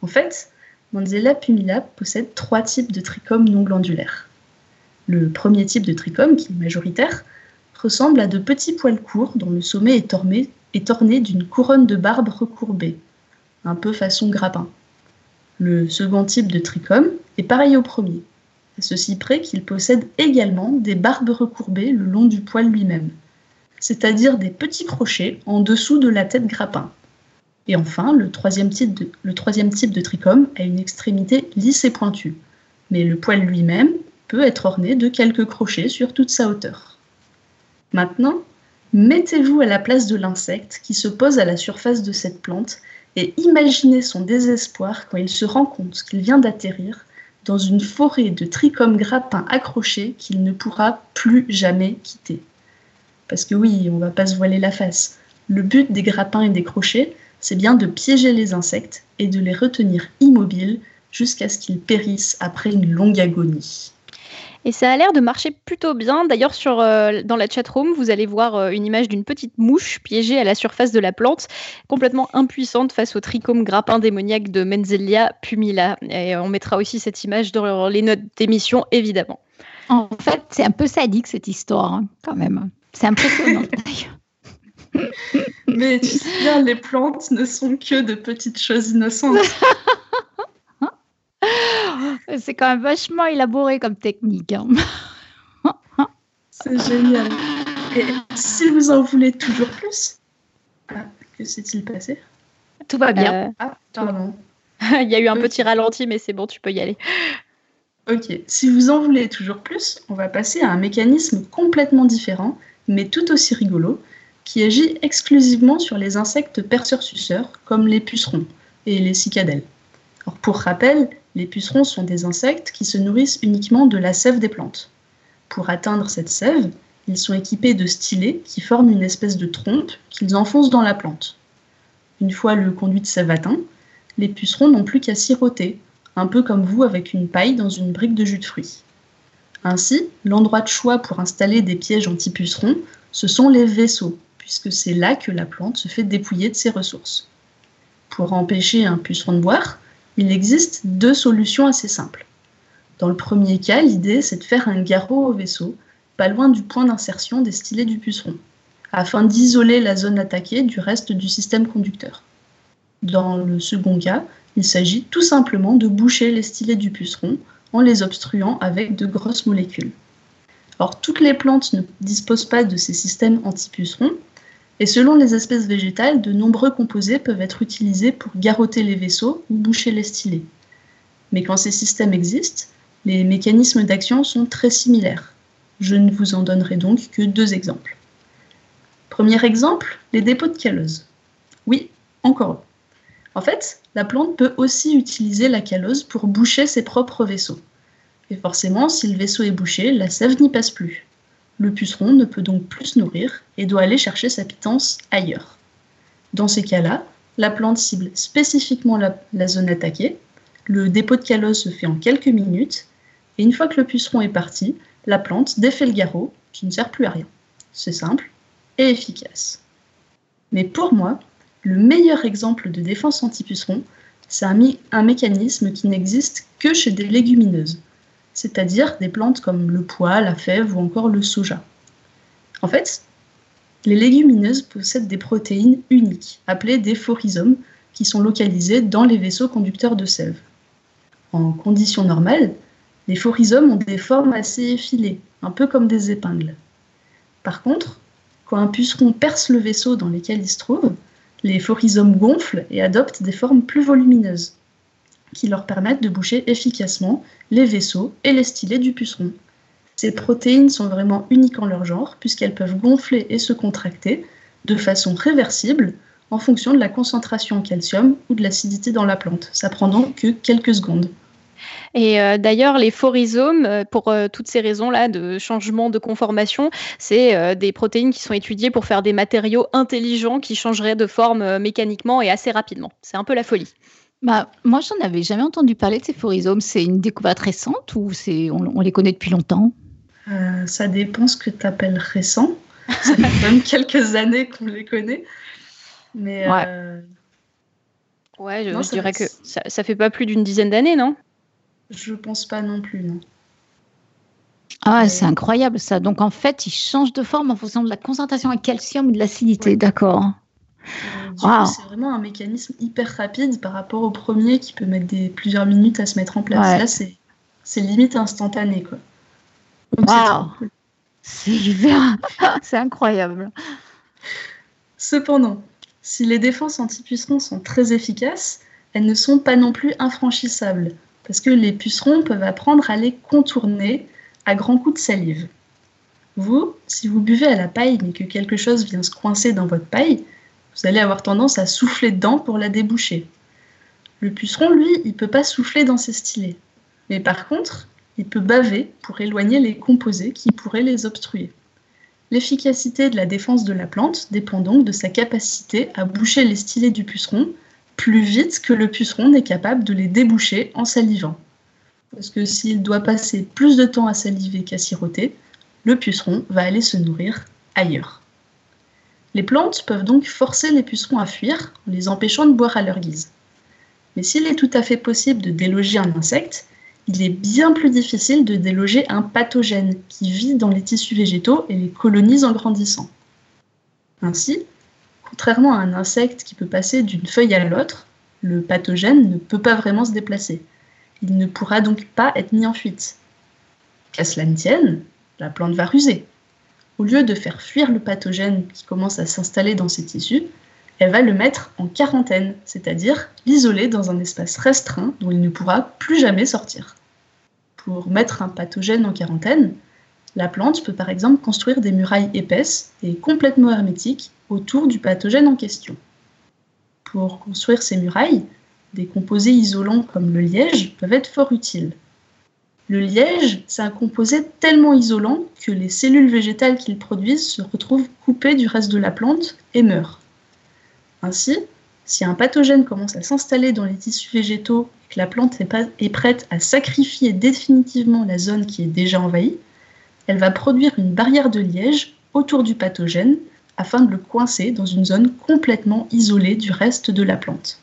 En fait, Manzella pumila possède trois types de trichomes non glandulaires. Le premier type de trichome, qui est majoritaire, ressemble à de petits poils courts dont le sommet est orné, est orné d'une couronne de barbe recourbée, un peu façon grappin. Le second type de trichome est pareil au premier à ceci près qu'il possède également des barbes recourbées le long du poil lui-même, c'est-à-dire des petits crochets en dessous de la tête grappin. Et enfin, le troisième, type de, le troisième type de trichome a une extrémité lisse et pointue, mais le poil lui-même peut être orné de quelques crochets sur toute sa hauteur. Maintenant, mettez-vous à la place de l'insecte qui se pose à la surface de cette plante et imaginez son désespoir quand il se rend compte qu'il vient d'atterrir dans une forêt de trichomes grappins accrochés qu'il ne pourra plus jamais quitter. Parce que oui, on va pas se voiler la face. Le but des grappins et des crochets, c'est bien de piéger les insectes et de les retenir immobiles jusqu'à ce qu'ils périssent après une longue agonie. Et ça a l'air de marcher plutôt bien. D'ailleurs, sur euh, dans la chatroom, vous allez voir euh, une image d'une petite mouche piégée à la surface de la plante, complètement impuissante face au trichome grappin démoniaque de Menzelia pumila. Et on mettra aussi cette image dans les notes d'émission, évidemment. En fait, c'est un peu sadique cette histoire, hein, quand même. C'est impressionnant Mais tu sais bien, les plantes ne sont que de petites choses innocentes. C'est quand même vachement élaboré comme technique. Hein. C'est génial. Et si vous en voulez toujours plus, ah, que s'est-il passé? Tout va bien. Euh, ah, pardon. Il y a eu un petit ralenti, mais c'est bon, tu peux y aller. Ok, si vous en voulez toujours plus, on va passer à un mécanisme complètement différent, mais tout aussi rigolo, qui agit exclusivement sur les insectes perceurs-suceurs, comme les pucerons et les cicadelles. Alors, pour rappel, les pucerons sont des insectes qui se nourrissent uniquement de la sève des plantes. Pour atteindre cette sève, ils sont équipés de stylets qui forment une espèce de trompe qu'ils enfoncent dans la plante. Une fois le conduit de sève atteint, les pucerons n'ont plus qu'à siroter, un peu comme vous avec une paille dans une brique de jus de fruits. Ainsi, l'endroit de choix pour installer des pièges anti-pucerons, ce sont les vaisseaux, puisque c'est là que la plante se fait dépouiller de ses ressources. Pour empêcher un puceron de boire, il existe deux solutions assez simples. Dans le premier cas, l'idée c'est de faire un garrot au vaisseau, pas loin du point d'insertion des stylets du puceron. afin d'isoler la zone attaquée du reste du système conducteur. Dans le second cas, il s'agit tout simplement de boucher les stylets du puceron en les obstruant avec de grosses molécules. Or, toutes les plantes ne disposent pas de ces systèmes anti-pucerons, et selon les espèces végétales, de nombreux composés peuvent être utilisés pour garrotter les vaisseaux ou boucher les stylets. Mais quand ces systèmes existent, les mécanismes d'action sont très similaires. Je ne vous en donnerai donc que deux exemples. Premier exemple, les dépôts de callose. Oui, encore eux. En fait, la plante peut aussi utiliser la callose pour boucher ses propres vaisseaux. Et forcément, si le vaisseau est bouché, la sève n'y passe plus. Le puceron ne peut donc plus se nourrir et doit aller chercher sa pitance ailleurs. Dans ces cas-là, la plante cible spécifiquement la, zone attaquée, le dépôt de callose se fait en quelques minutes, et une fois que le puceron est parti, la plante défait le garrot, qui ne sert plus à rien. C'est simple et efficace. Mais pour moi, le meilleur exemple de défense anti-puceron, c'est un, un mécanisme qui n'existe que chez des légumineuses c'est-à-dire des plantes comme le pois, la fève ou encore le soja. En fait, les légumineuses possèdent des protéines uniques, appelées des phorisome, qui sont localisées dans les vaisseaux conducteurs de sève. En conditions normales, les phorisome ont des formes assez effilées, un peu comme des épingles. Par contre, quand un puceron perce le vaisseau dans lequel il se trouve, les phorisome gonflent et adoptent des formes plus volumineuses qui leur permettent de boucher efficacement les vaisseaux et les stylets du puceron. Ces protéines sont vraiment uniques en leur genre puisqu'elles peuvent gonfler et se contracter de façon réversible en fonction de la concentration en calcium ou de l'acidité dans la plante. Ça prend donc que quelques secondes. Et euh, d'ailleurs, les phorisomes, euh, pour euh, toutes ces raisons-là de changement de conformation, c'est des protéines qui sont étudiées pour faire des matériaux intelligents qui changeraient de forme mécaniquement et assez rapidement. C'est un peu la folie. Bah, moi, j'en avais jamais entendu parler de ces phorisomes. C'est une découverte récente ou c'est on, on les connaît depuis longtemps? Euh, ça dépend ce que tu appelles récent. Ça fait quand même quelques années qu'on les connaît. Mais Ouais. euh, Ouais, je, Non, je ça dirais fait- que ça, ça fait pas plus d'une dizaine d'années, non? Je pense pas non plus. Non. Ah, Ouais. c'est incroyable ça. Donc en fait, ils changent de forme en fonction de la concentration en calcium ou de l'acidité. Ouais. D'accord. Euh, du Wow. coup, c'est vraiment un mécanisme hyper rapide par rapport au premier qui peut mettre des, plusieurs minutes à se mettre en place. Ouais. Là, c'est limite instantané. Quoi. C'est cool. C'est incroyable. Cependant, si les défenses anti-pucerons sont très efficaces, elles ne sont pas non plus infranchissables, parce que les pucerons peuvent apprendre à les contourner à grands coups de salive. Vous, si vous buvez à la paille mais que quelque chose vient se coincer dans votre paille, vous allez avoir tendance à souffler dedans pour la déboucher. Le puceron, lui, il peut pas souffler dans ses stylets. Mais par contre, il peut baver pour éloigner les composés qui pourraient les obstruer. L'efficacité de la défense de la plante dépend donc de sa capacité à boucher les stylets du puceron plus vite que le puceron n'est capable de les déboucher en salivant. Parce que s'il doit passer plus de temps à saliver qu'à siroter, le puceron va aller se nourrir ailleurs. Les plantes peuvent donc forcer les pucerons à fuir en les empêchant de boire à leur guise. Mais s'il est tout à fait possible de déloger un insecte, il est bien plus difficile de déloger un pathogène qui vit dans les tissus végétaux et les colonise en grandissant. Ainsi, contrairement à un insecte qui peut passer d'une feuille à l'autre, le pathogène ne peut pas vraiment se déplacer. Il ne pourra donc pas être mis en fuite. Qu'à cela ne tienne, la plante va ruser. Au lieu de faire fuir le pathogène qui commence à s'installer dans ses tissus, elle va le mettre en quarantaine, c'est-à-dire l'isoler dans un espace restreint dont il ne pourra plus jamais sortir. Pour mettre un pathogène en quarantaine, la plante peut par exemple construire des murailles épaisses et complètement hermétiques autour du pathogène en question. Pour construire ces murailles, des composés isolants comme le liège peuvent être fort utiles. Le liège, c'est un composé tellement isolant que les cellules végétales qu'il produisent se retrouvent coupées du reste de la plante et meurent. Ainsi, si un pathogène commence à s'installer dans les tissus végétaux et que la plante est, prête à sacrifier définitivement la zone qui est déjà envahie, elle va produire une barrière de liège autour du pathogène afin de le coincer dans une zone complètement isolée du reste de la plante.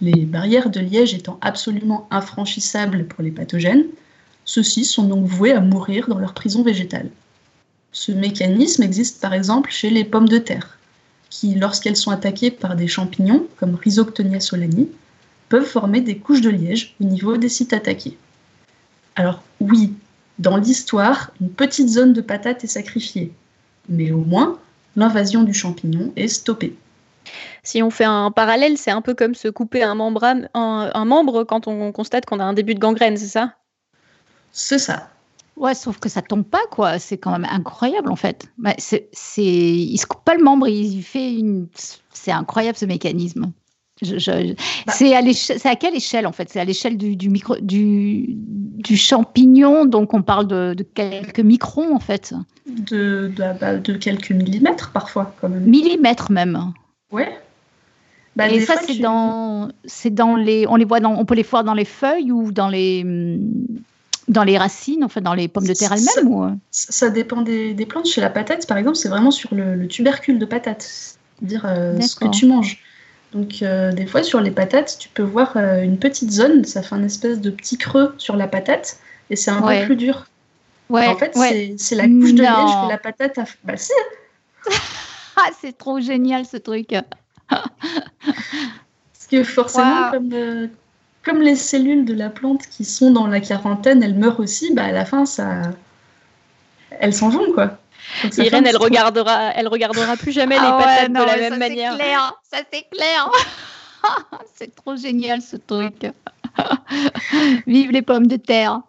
Les barrières de liège étant absolument infranchissables pour les pathogènes, ceux-ci sont donc voués à mourir dans leur prison végétale. Ce mécanisme existe par exemple chez les pommes de terre, qui, lorsqu'elles sont attaquées par des champignons, comme Rhizoctonia solani, peuvent former des couches de liège au niveau des sites attaqués. Alors oui, dans l'histoire, une petite zone de patates est sacrifiée, mais au moins, l'invasion du champignon est stoppée. Si on fait un parallèle, c'est un peu comme se couper un membre, un, membre quand on constate qu'on a un début de gangrène, c'est ça? C'est ça. Ouais, sauf que ça tombe pas, quoi. C'est quand même incroyable, en fait. Bah, c'est, c'est, il se coupe pas le membre, il fait une. C'est incroyable ce mécanisme. Bah. c'est, à c'est à quelle échelle en fait? C'est à l'échelle du, du, micro, du, du, champignon, donc on parle de, de quelques microns en fait. De, de, bah, de, quelques millimètres parfois quand même. Millimètres même. Ouais. Bah, Et ça c'est dans, c'est dans les, on les voit dans, on peut les voir dans les feuilles ou dans les, dans les racines, enfin dans les pommes de terre elles-mêmes ou... Ça dépend des, des, plantes. Chez la patate par exemple, c'est vraiment sur le, tubercule de patate, dire euh, ce que tu manges. Donc euh, des fois sur les patates, tu peux voir euh, une petite zone, ça fait un espèce de petit creux sur la patate et c'est un peu plus dur. Ouais, en fait, c'est la couche de liège que la patate a. Bah si. ah, c'est trop génial ce truc. Parce que forcément, comme, euh, comme les cellules de la plante qui sont dans la quarantaine, elles meurent aussi, bah à la fin ça, elles s'en vont quoi. Irène, elle regardera, elle regardera plus jamais les ah patates de la même manière. Clair, ça c'est clair. c'est trop génial ce truc. Vive les pommes de terre.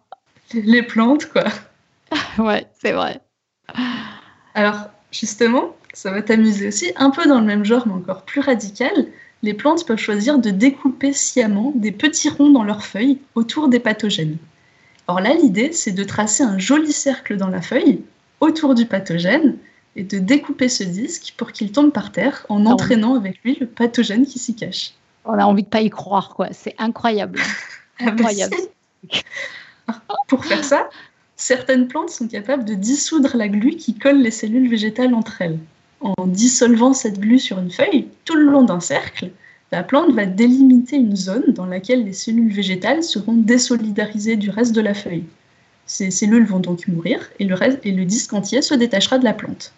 Les plantes, quoi. ouais, c'est vrai. Alors, justement, ça va t'amuser aussi, un peu dans le même genre, mais encore plus radical. Les plantes peuvent choisir de découper sciemment des petits ronds dans leurs feuilles autour des pathogènes. Or là, l'idée, c'est de tracer un joli cercle dans la feuille autour du pathogène et de découper ce disque pour qu'il tombe par terre en ah entraînant avec lui le pathogène qui s'y cache. On a envie de pas y croire, quoi. C'est incroyable. Ah incroyable. pour faire ça, certaines plantes sont capables de dissoudre la glu qui colle les cellules végétales entre elles. En dissolvant cette glu sur une feuille, tout le long d'un cercle, la plante va délimiter une zone dans laquelle les cellules végétales seront désolidarisées du reste de la feuille. Ces cellules vont donc mourir et le, disque entier se détachera de la plante.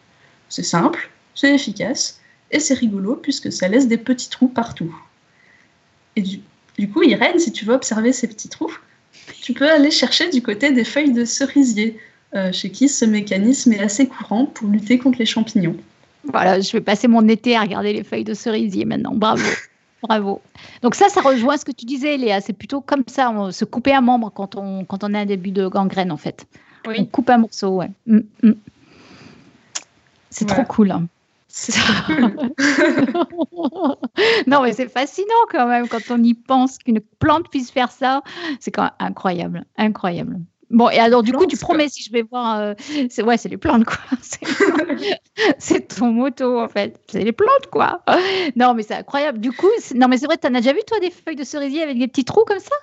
C'est simple, c'est efficace et c'est rigolo puisque ça laisse des petits trous partout. Et du, coup, Irène, si tu veux observer ces petits trous, tu peux aller chercher du côté des feuilles de cerisier, euh, chez qui ce mécanisme est assez courant pour lutter contre les champignons. Voilà, je vais passer mon été à regarder les feuilles de cerisier maintenant. Bravo. Bravo. Donc ça, ça rejoint ce que tu disais, Léa. C'est plutôt comme ça, se couper un membre quand on, quand on a un début de gangrène, en fait. On coupe un morceau, ouais. Mm, mm. C'est trop cool. Hein. C'est cool. non, mais c'est fascinant quand même quand on y pense qu'une plante puisse faire ça. C'est quand même incroyable, incroyable. Bon, et alors, du coup, tu promets si je vais voir. Euh, c'est, ouais, c'est les plantes, quoi. C'est, ton moto, en fait. C'est les plantes, quoi. Non, mais c'est incroyable. Du coup, non, mais c'est vrai, tu en as déjà vu, toi, des feuilles de cerisier avec des petits trous comme ça?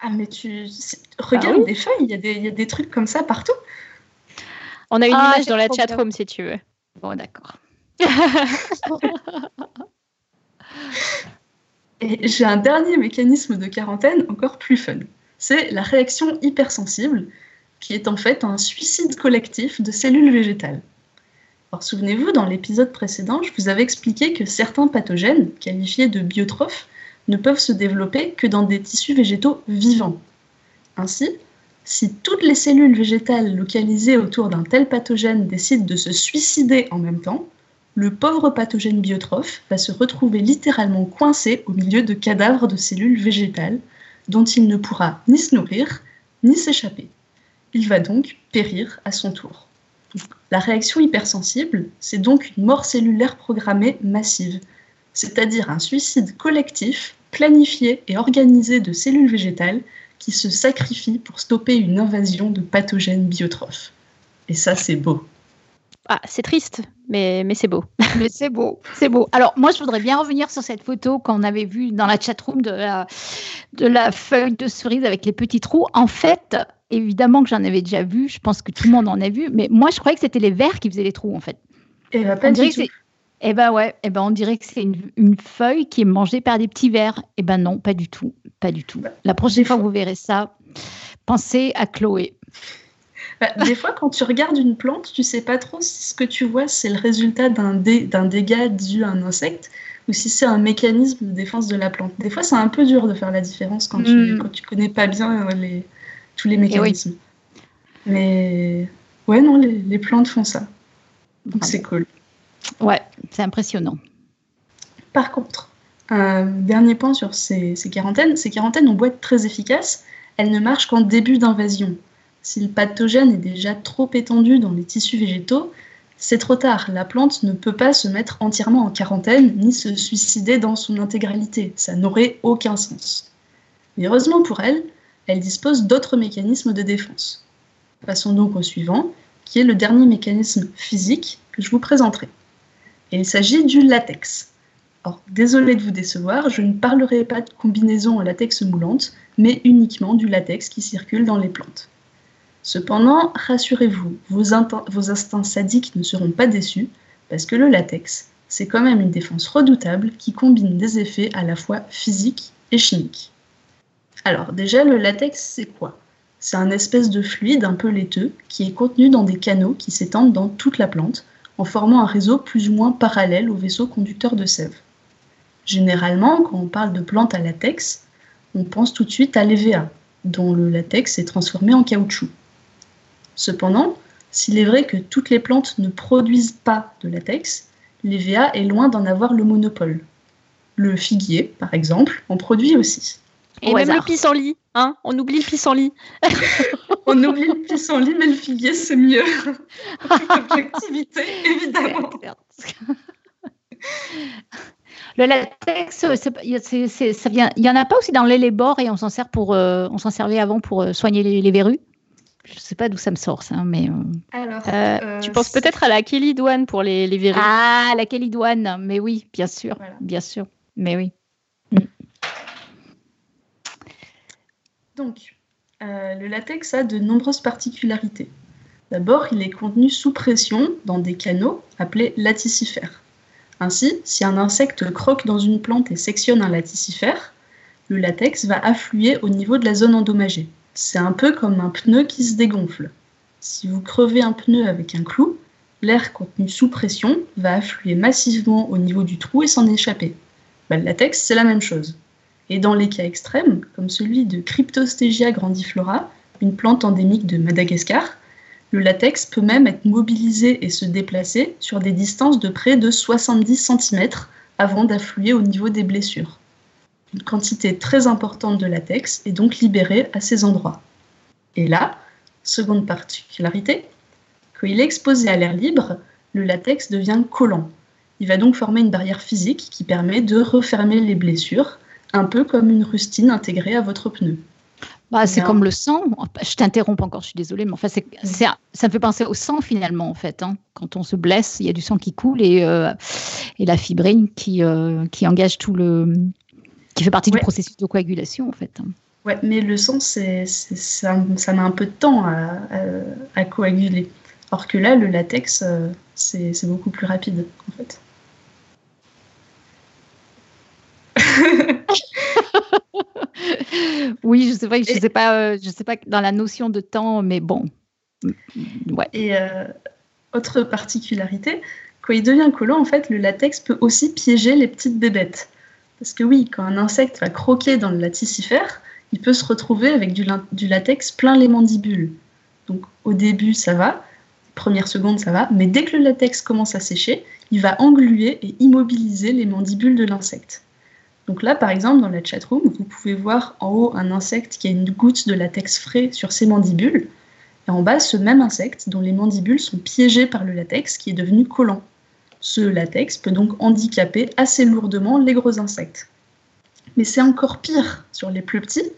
Ah, mais tu. Regarde ah des feuilles, il y, y, a des trucs comme ça partout. On a une ah, image dans la chatroom, si tu veux. Bon, d'accord. et j'ai un dernier mécanisme de quarantaine encore plus fun c'est la réaction hypersensible, qui est en fait un suicide collectif de cellules végétales. Alors souvenez-vous, dans l'épisode précédent, je vous avais expliqué que certains pathogènes, qualifiés de biotrophes, ne peuvent se développer que dans des tissus végétaux vivants. Ainsi, si toutes les cellules végétales localisées autour d'un tel pathogène décident de se suicider en même temps, le pauvre pathogène biotrophe va se retrouver littéralement coincé au milieu de cadavres de cellules végétales, dont il ne pourra ni se nourrir, ni s'échapper. Il va donc périr à son tour. La réaction hypersensible, c'est donc une mort cellulaire programmée massive, c'est-à-dire un suicide collectif, planifié et organisé de cellules végétales qui se sacrifient pour stopper une invasion de pathogènes biotrophes. Et ça, c'est beau. Ah, c'est triste, mais, mais c'est beau. mais c'est beau, c'est beau. Alors, moi, je voudrais bien revenir sur cette photo qu'on avait vue dans la chatroom de la, de la feuille de cerise avec les petits trous. En fait, évidemment que j'en avais déjà vu, je pense que tout le monde en a vu, mais moi, je croyais que c'était les vers qui faisaient les trous, en fait. Et eh ben, pas du tout. Eh ben ouais, eh ben on dirait que c'est une, une, feuille qui est mangée par des petits vers. Eh ben non, pas du tout, pas du tout. La prochaine fois que vous verrez ça, pensez à Chloé. Bah, des fois, quand tu regardes une plante, tu sais pas trop si ce que tu vois, c'est le résultat d'un dégât dû à un insecte ou si c'est un mécanisme de défense de la plante. Des fois, c'est un peu dur de faire la différence quand, tu, ne mm. connais pas bien euh, tous les mécanismes. Mais ouais, non, les, plantes font ça. Donc c'est cool. Ouais, c'est impressionnant. Par contre, un dernier point sur ces, ces quarantaines, ces quarantaines ont beau être très efficaces, elles ne marchent qu'en début d'invasion. Si le pathogène est déjà trop étendu dans les tissus végétaux, c'est trop tard. La plante ne peut pas se mettre entièrement en quarantaine ni se suicider dans son intégralité. Ça n'aurait aucun sens. Mais heureusement pour elle, elle dispose d'autres mécanismes de défense. Passons donc au suivant, qui est le dernier mécanisme physique que je vous présenterai. il s'agit du latex. Or, désolé de vous décevoir, je ne parlerai pas de combinaison latex moulante, mais uniquement du latex qui circule dans les plantes. Cependant, rassurez-vous, vos, instincts sadiques ne seront pas déçus, parce que le latex, c'est quand même une défense redoutable qui combine des effets à la fois physiques et chimiques. Alors déjà, le latex, c'est quoi? C'est un espèce de fluide un peu laiteux qui est contenu dans des canaux qui s'étendent dans toute la plante, en formant un réseau plus ou moins parallèle au vaisseau conducteur de sève. Généralement, quand on parle de plantes à latex, on pense tout de suite à l'EVA, dont le latex est transformé en caoutchouc. Cependant, s'il est vrai que toutes les plantes ne produisent pas de latex, l'EVA est loin d'en avoir le monopole. Le figuier, par exemple, en produit aussi. Et même le pissenlit, hein On oublie le pissenlit. On oublie le pissenlit, mais le figuier, c'est mieux. toute objectivité, évidemment. Le latex, il y en a pas aussi dans les lébores et on s'en sert pour, euh, on s'en servait avant pour euh, soigner les verrues? Je ne sais pas d'où ça me sort, ça, mais. Euh, Alors, euh, euh, tu penses peut-être à la Kelly Douane pour les, les Ah, la Kelly Douane, mais oui, bien sûr, bien sûr, mais oui. Mm. Donc, le latex a de nombreuses particularités. D'abord, il est contenu sous pression dans des canaux appelés laticifères. Ainsi, si un insecte croque dans une plante et sectionne un laticifère, le latex va affluer au niveau de la zone endommagée. C'est un peu comme un pneu qui se dégonfle. Si vous crevez un pneu avec un clou, l'air contenu sous pression va affluer massivement au niveau du trou et s'en échapper. Bah, le latex, c'est la même chose. Et dans les cas extrêmes, comme celui de Cryptostegia grandiflora, une plante endémique de Madagascar, le latex peut même être mobilisé et se déplacer sur des distances de près de 70 cm avant d'affluer au niveau des blessures. Une quantité très importante de latex est donc libérée à ces endroits. Et là, seconde particularité, quand il est exposé à l'air libre, le latex devient collant. Il va donc former une barrière physique qui permet de refermer les blessures, un peu comme une rustine intégrée à votre pneu. Bah, c'est comme le sang. Je t'interromps encore, je suis désolée, mais enfin, ça me fait penser au sang finalement, en fait. Hein. Quand on se blesse, il y a du sang qui coule et, euh, et la fibrine qui, euh, qui engage tout le, qui fait partie du processus de coagulation en fait. Ouais, mais le sang, c'est, ça, ça, met un peu de temps à, à, coaguler. Alors que là, le latex, euh, c'est, beaucoup plus rapide en fait. oui, je sais pas, je sais pas, euh, je sais pas dans la notion de temps, mais bon. Ouais. Et euh, autre particularité, quand il devient collant, en fait, le latex peut aussi piéger les petites bébêtes. Parce que oui, quand un insecte va croquer dans le laticifère, il peut se retrouver avec du, latex plein les mandibules. Donc au début, ça va, première seconde, ça va, mais dès que le latex commence à sécher, il va engluer et immobiliser les mandibules de l'insecte. Donc là, par exemple, dans la chatroom, vous pouvez voir en haut un insecte qui a une goutte de latex frais sur ses mandibules, et en bas, ce même insecte dont les mandibules sont piégées par le latex qui est devenu collant. Ce latex peut donc handicaper assez lourdement les gros insectes. Mais c'est encore pire sur les plus petits,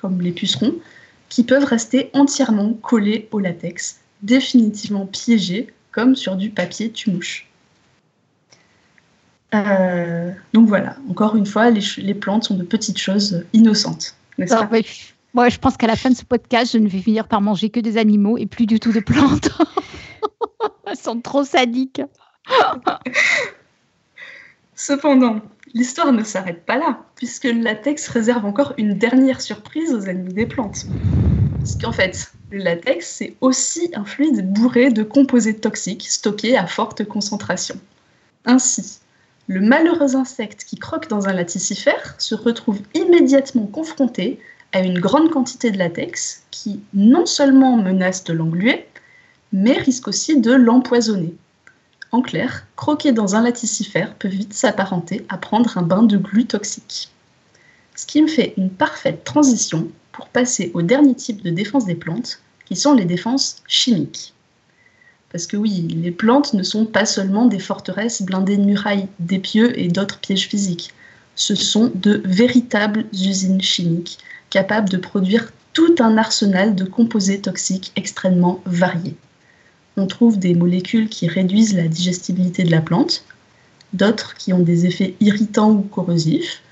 comme les pucerons, qui peuvent rester entièrement collés au latex, définitivement piégés, comme sur du papier tumouche. Euh, donc voilà, encore une fois, les, plantes sont de petites choses innocentes, n'est-ce pas? Moi, je pense qu'à la fin de ce podcast, je ne vais finir par manger que des animaux et plus du tout de plantes. Elles sont trop sadiques. Cependant, l'histoire ne s'arrête pas là, puisque le latex réserve encore une dernière surprise aux ennemis des plantes. Parce qu'en fait, Le latex, c'est aussi un fluide bourré de composés toxiques stockés à forte concentration. Ainsi, le malheureux insecte qui croque dans un laticifère se retrouve immédiatement confronté à une grande quantité de latex qui non seulement menace de l'engluer, mais risque aussi de l'empoisonner. En clair, croquer dans un laticifère peut vite s'apparenter à prendre un bain de glu toxique. Ce qui me fait une parfaite transition pour passer au dernier type de défense des plantes, qui sont les défenses chimiques. Parce que oui, les plantes ne sont pas seulement des forteresses blindées de murailles, d'épieux et d'autres pièges physiques. Ce sont de véritables usines chimiques capables de produire tout un arsenal de composés toxiques extrêmement variés on trouve des molécules qui réduisent la digestibilité de la plante, d'autres qui ont des effets irritants ou corrosifs,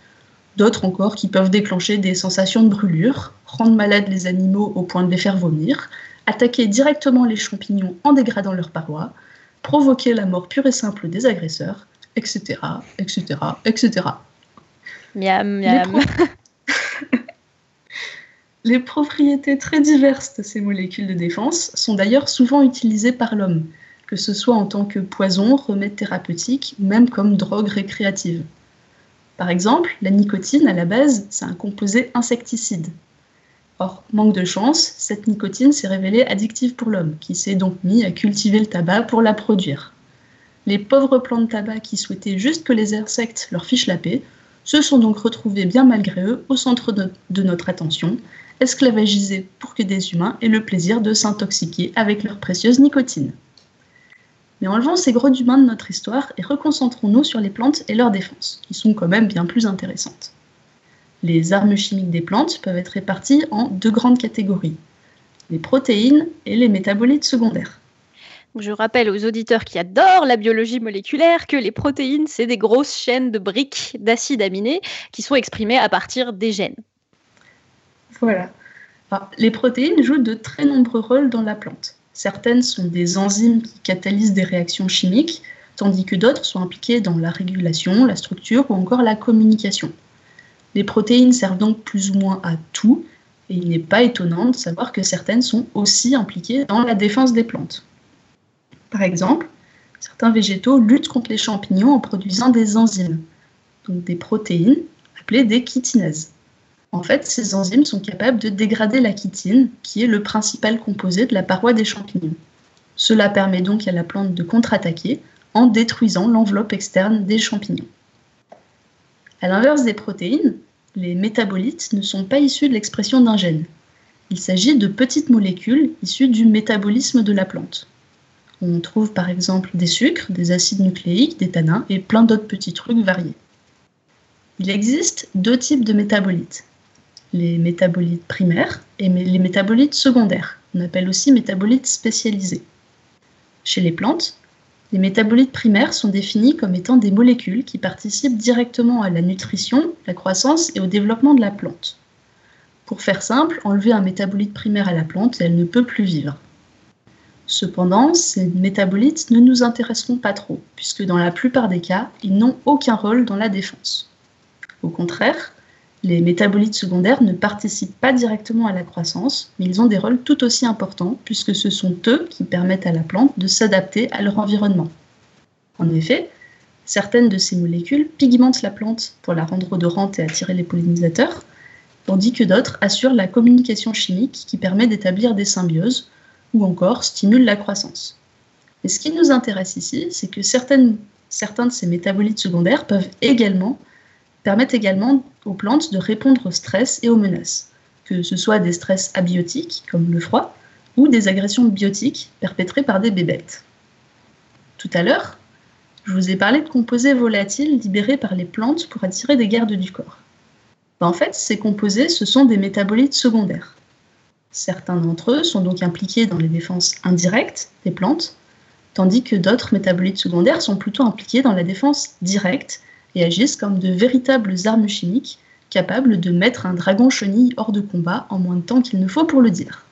d'autres encore qui peuvent déclencher des sensations de brûlure, rendre malades les animaux au point de les faire vomir, attaquer directement les champignons en dégradant leurs parois, provoquer la mort pure et simple des agresseurs, etc., etc., etc. Miam, miam. Les propriétés très diverses de ces molécules de défense sont d'ailleurs souvent utilisées par l'homme, que ce soit en tant que poison, remède thérapeutique ou même comme drogue récréative. Par exemple, la nicotine, à la base, c'est un composé insecticide. Or, manque de chance, cette nicotine s'est révélée addictive pour l'homme, qui s'est donc mis à cultiver le tabac pour la produire. Les pauvres plants de tabac qui souhaitaient juste que les insectes leur fichent la paix se sont donc retrouvés bien malgré eux au centre de notre attention esclavagisés pour que des humains aient le plaisir de s'intoxiquer avec leur précieuse nicotine. Mais enlevons ces gros d'humains de notre histoire et reconcentrons-nous sur les plantes et leurs défenses, qui sont quand même bien plus intéressantes. Les armes chimiques des plantes peuvent être réparties en deux grandes catégories, les protéines et les métabolites secondaires. Je rappelle aux auditeurs qui adorent la biologie moléculaire que les protéines, c'est des grosses chaînes de briques d'acides aminés qui sont exprimées à partir des gènes. Voilà. les protéines jouent de très nombreux rôles dans la plante. Certaines sont des enzymes qui catalysent des réactions chimiques, tandis que d'autres sont impliquées dans la régulation, la structure ou encore la communication. Les protéines servent donc plus ou moins à tout, et il n'est pas étonnant de savoir que certaines sont aussi impliquées dans la défense des plantes. Par exemple, certains végétaux luttent contre les champignons en produisant des enzymes, donc des protéines appelées des chitinases. En fait, ces enzymes sont capables de dégrader la chitine, qui est le principal composé de la paroi des champignons. Cela permet donc à la plante de contre-attaquer en détruisant l'enveloppe externe des champignons. A l'inverse des protéines, les métabolites ne sont pas issus de l'expression d'un gène. Il s'agit de petites molécules issues du métabolisme de la plante. On trouve par exemple des sucres, des acides nucléiques, des tanins et plein d'autres petits trucs variés. Il existe deux types de métabolites les métabolites primaires et les métabolites secondaires. On appelle aussi métabolites spécialisés. Chez les plantes, les métabolites primaires sont définis comme étant des molécules qui participent directement à la nutrition, la croissance et au développement de la plante. Pour faire simple, enlever un métabolite primaire à la plante elle ne peut plus vivre. Cependant, ces métabolites ne nous intéresseront pas trop, puisque dans la plupart des cas, ils n'ont aucun rôle dans la défense. Au contraire, les métabolites secondaires ne participent pas directement à la croissance, mais ils ont des rôles tout aussi importants puisque ce sont eux qui permettent à la plante de s'adapter à leur environnement. En effet, certaines de ces molécules pigmentent la plante pour la rendre odorante et attirer les pollinisateurs, tandis que d'autres assurent la communication chimique qui permet d'établir des symbioses ou encore stimulent la croissance. Mais ce qui nous intéresse ici, c'est que certains de ces métabolites secondaires peuvent également permettent également aux plantes de répondre au stress et aux menaces, que ce soit des stress abiotiques, comme le froid, ou des agressions biotiques perpétrées par des bébêtes. Tout à l'heure, je vous ai parlé de composés volatiles libérés par les plantes pour attirer des gardes du corps. Ben, en fait, ces composés, ce sont des métabolites secondaires. Certains d'entre eux sont donc impliqués dans les défenses indirectes des plantes, tandis que d'autres métabolites secondaires sont plutôt impliqués dans la défense directe et agissent comme de véritables armes chimiques capables de mettre un dragon chenille hors de combat en moins de temps qu'il ne faut pour le dire.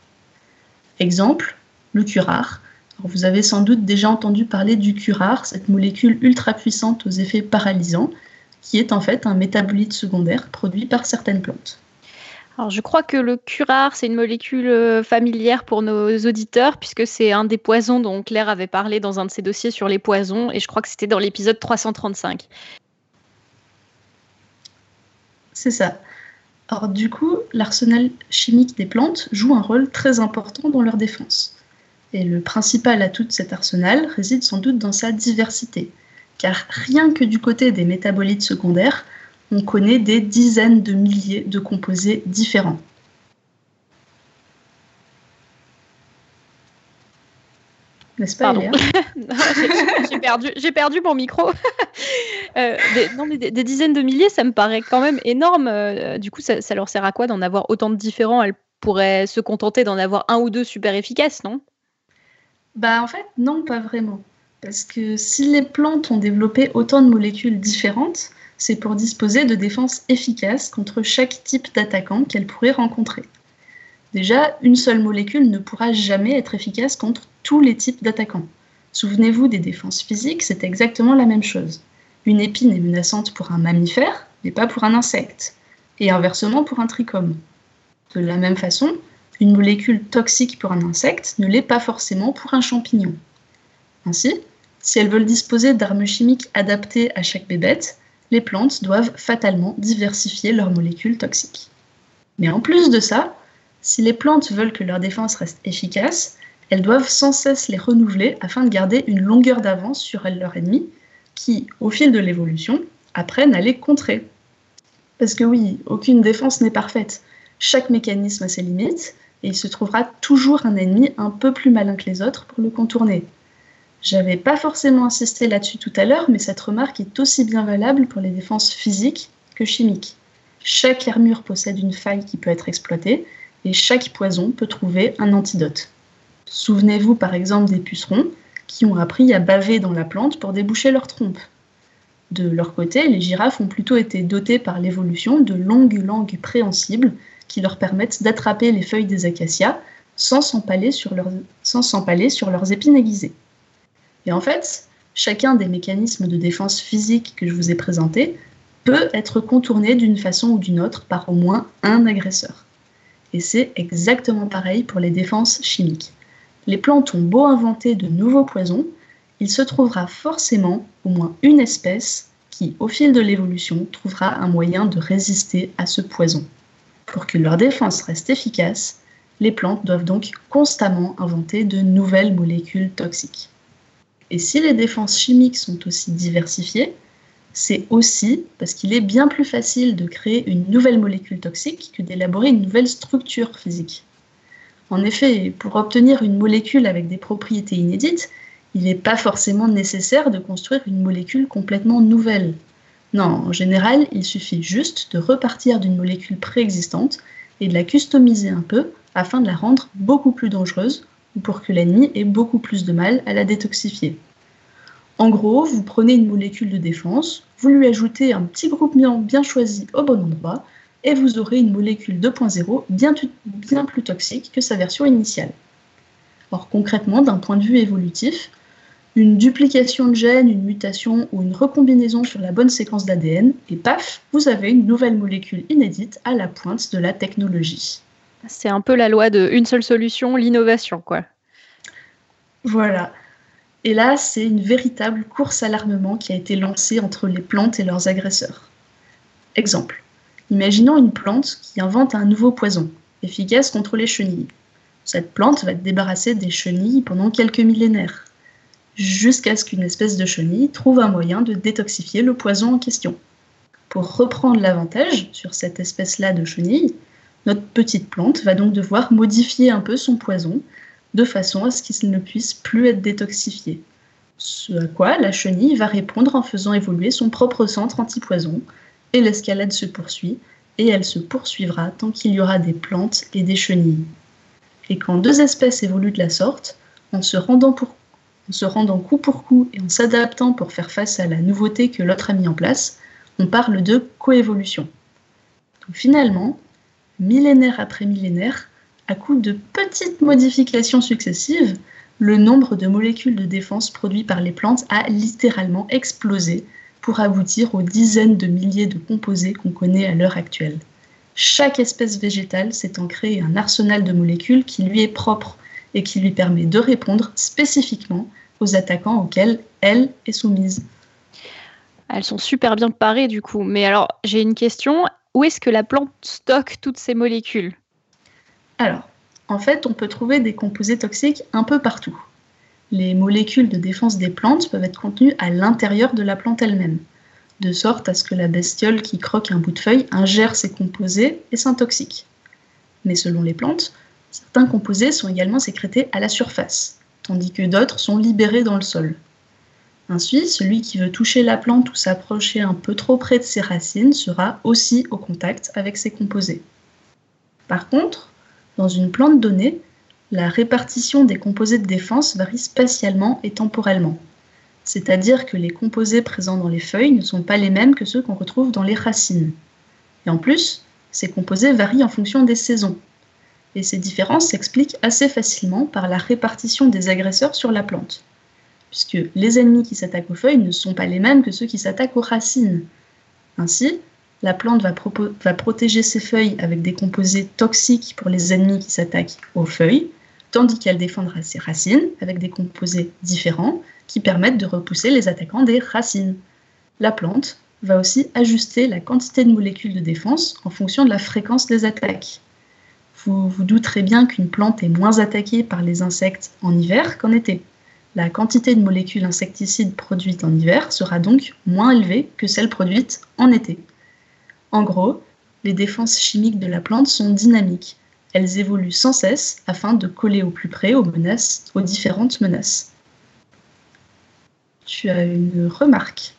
Exemple, le curare. vous avez sans doute déjà entendu parler du curare, cette molécule ultra puissante aux effets paralysants, qui est en fait un métabolite secondaire produit par certaines plantes. alors, je crois que le curare, c'est une molécule euh, familière pour nos auditeurs, puisque c'est un des poisons dont Claire avait parlé dans un de ses dossiers sur les poisons, et je crois que c'était dans l'épisode 335. C'est ça. Alors du coup, l'arsenal chimique des plantes joue un rôle très important dans leur défense. Et le principal atout de cet arsenal réside sans doute dans sa diversité, car rien que du côté des métabolites secondaires, on connaît des dizaines de milliers de composés différents. N'est-ce pas, J'ai perdu, perdu, mon micro. Euh, des, non, mais des, dizaines de milliers, ça me paraît quand même énorme. Euh, du coup, ça, ça leur sert à quoi d'en avoir autant de différents? Elles pourraient se contenter d'en avoir un ou deux super efficaces, non? Bah, en fait, non, pas vraiment. Parce que si les plantes ont développé autant de molécules différentes, c'est pour disposer de défenses efficaces contre chaque type d'attaquant qu'elle pourrait rencontrer. Déjà, une seule molécule ne pourra jamais être efficace contre tous les types d'attaquants. Souvenez-vous des défenses physiques, c'est exactement la même chose. Une épine est menaçante pour un mammifère, mais pas pour un insecte, et inversement pour un trichome. De la même façon, une molécule toxique pour un insecte ne l'est pas forcément pour un champignon. Ainsi, si elles veulent disposer d'armes chimiques adaptées à chaque bébête, les plantes doivent fatalement diversifier leurs molécules toxiques. Mais en plus de ça, si les plantes veulent que leur défense reste efficace, elles doivent sans cesse les renouveler afin de garder une longueur d'avance sur leur ennemi, qui, au fil de l'évolution, apprennent à les contrer. Parce que oui, aucune défense n'est parfaite. Chaque mécanisme a ses limites, et il se trouvera toujours un ennemi un peu plus malin que les autres pour le contourner. J'avais pas forcément insisté là-dessus tout à l'heure, mais cette remarque est aussi bien valable pour les défenses physiques que chimiques. Chaque armure possède une faille qui peut être exploitée, et chaque poison peut trouver un antidote. Souvenez-vous par exemple des pucerons qui ont appris à baver dans la plante pour déboucher leur trompe. De leur côté, les girafes ont plutôt été dotées par l'évolution de longues langues préhensibles qui leur permettent d'attraper les feuilles des acacias sans s'empaler sur, leurs épines aiguisées. Et en fait, chacun des mécanismes de défense physique que je vous ai présentés peut être contourné d'une façon ou d'une autre par au moins un agresseur. Et c'est exactement pareil pour les défenses chimiques. Les plantes ont beau inventer de nouveaux poisons, il se trouvera forcément au moins une espèce qui, au fil de l'évolution, trouvera un moyen de résister à ce poison. Pour que leur défense reste efficace, les plantes doivent donc constamment inventer de nouvelles molécules toxiques. Et si les défenses chimiques sont aussi diversifiées, c'est aussi parce qu'il est bien plus facile de créer une nouvelle molécule toxique que d'élaborer une nouvelle structure physique. En effet, pour obtenir une molécule avec des propriétés inédites, il n'est pas forcément nécessaire de construire une molécule complètement nouvelle. Non, en général, il suffit juste de repartir d'une molécule préexistante et de la customiser un peu afin de la rendre beaucoup plus dangereuse ou pour que l'ennemi ait beaucoup plus de mal à la détoxifier. En gros, vous prenez une molécule de défense, vous lui ajoutez un petit groupe bien choisi au bon endroit, et vous aurez une molécule 2.0 bien, bien plus toxique que sa version initiale. Or concrètement, d'un point de vue évolutif, une duplication de gènes, une mutation ou une recombinaison sur la bonne séquence d'ADN, et paf, vous avez une nouvelle molécule inédite à la pointe de la technologie. C'est un peu la loi de une seule solution, l'innovation, quoi. Voilà. Et là, c'est une véritable course à l'armement qui a été lancée entre les plantes et leurs agresseurs. Exemple. Imaginons une plante qui invente un nouveau poison, efficace contre les chenilles. Cette plante va se débarrasser des chenilles pendant quelques millénaires, jusqu'à ce qu'une espèce de chenille trouve un moyen de détoxifier le poison en question. Pour reprendre l'avantage sur cette espèce-là de chenille, notre petite plante va donc devoir modifier un peu son poison de façon à ce qu'il ne puisse plus être détoxifié. Ce à quoi la chenille va répondre en faisant évoluer son propre centre antipoison, et l'escalade se poursuit, et elle se poursuivra tant qu'il y aura des plantes et des chenilles. Et quand deux espèces évoluent de la sorte, en se rendant, coup pour coup et en s'adaptant pour faire face à la nouveauté que l'autre a mis en place, on parle de coévolution. Finalement, millénaire après millénaire, à coup de petites modifications successives, le nombre de molécules de défense produites par les plantes a littéralement explosé pour aboutir aux dizaines de milliers de composés qu'on connaît à l'heure actuelle. chaque espèce végétale s'étant créé un arsenal de molécules qui lui est propre et qui lui permet de répondre spécifiquement aux attaquants auxquels elle est soumise. Elles sont super bien parées du coup. Mais alors, j'ai une question. Où est-ce que la plante stocke toutes ces molécules? Alors, en fait, on peut trouver des composés toxiques un peu partout. Les molécules de défense des plantes peuvent être contenues à l'intérieur de la plante elle-même, de sorte à ce que la bestiole qui croque un bout de feuille ingère ces composés et s'intoxique. Mais selon les plantes, certains composés sont également sécrétés à la surface, tandis que d'autres sont libérés dans le sol. Ainsi, celui qui veut toucher la plante ou s'approcher un peu trop près de ses racines sera aussi au contact avec ses composés. Par contre, dans une plante donnée, la répartition des composés de défense varie spatialement et temporellement. C'est-à-dire que les composés présents dans les feuilles ne sont pas les mêmes que ceux qu'on retrouve dans les racines. Et en plus, ces composés varient en fonction des saisons. Et ces différences s'expliquent assez facilement par la répartition des agresseurs sur la plante puisque les ennemis qui s'attaquent aux feuilles ne sont pas les mêmes que ceux qui s'attaquent aux racines. Ainsi, la plante va, protéger ses feuilles avec des composés toxiques pour les ennemis qui s'attaquent aux feuilles, tandis qu'elle défendra ses racines avec des composés différents qui permettent de repousser les attaquants des racines. La plante va aussi ajuster la quantité de molécules de défense en fonction de la fréquence des attaques. Vous vous douterez bien qu'une plante est moins attaquée par les insectes en hiver qu'en été. La quantité de molécules insecticides produites en hiver sera donc moins élevée que celle produite en été. En gros, les défenses chimiques de la plante sont dynamiques. Elles évoluent sans cesse afin de coller au plus près aux différentes menaces. Tu as une remarque?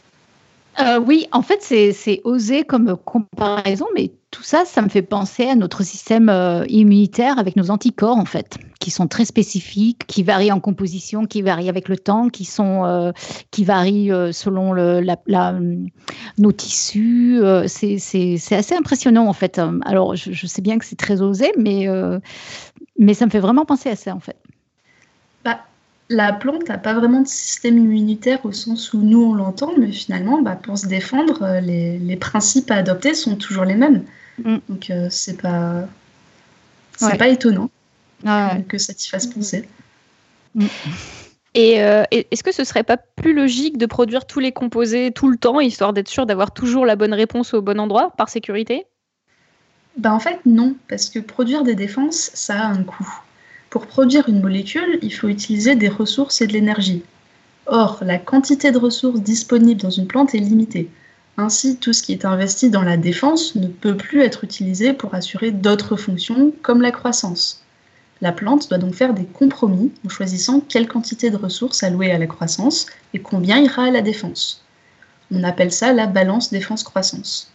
Euh, oui, en fait, c'est osé comme comparaison, mais tout ça, ça me fait penser à notre système euh, immunitaire avec nos anticorps, en fait, qui sont très spécifiques, qui varient en composition, qui varient avec le temps, qui, sont, euh, qui varient selon le, la, nos tissus. c'est assez impressionnant, en fait. Alors, je, sais bien que c'est très osé, mais, mais ça me fait vraiment penser à ça, en fait. Bah, la plante n'a pas vraiment de système immunitaire au sens où nous on l'entend, mais finalement, bah, pour se défendre, euh, les, principes à adopter sont toujours les mêmes. Mm. Donc euh, c'est pas c'est pas étonnant que ça t'y fasse penser. Mm. Euh, et est-ce que ce serait pas plus logique de produire tous les composés tout le temps, histoire d'être sûr d'avoir toujours la bonne réponse au bon endroit, par sécurité? Bah en fait non, parce que produire des défenses, ça a un coût. Pour produire une molécule, il faut utiliser des ressources et de l'énergie. Or, la quantité de ressources disponibles dans une plante est limitée. Ainsi, tout ce qui est investi dans la défense ne peut plus être utilisé pour assurer d'autres fonctions comme la croissance. La plante doit donc faire des compromis en choisissant quelle quantité de ressources allouer à la croissance et combien ira à la défense. On appelle ça la balance défense-croissance.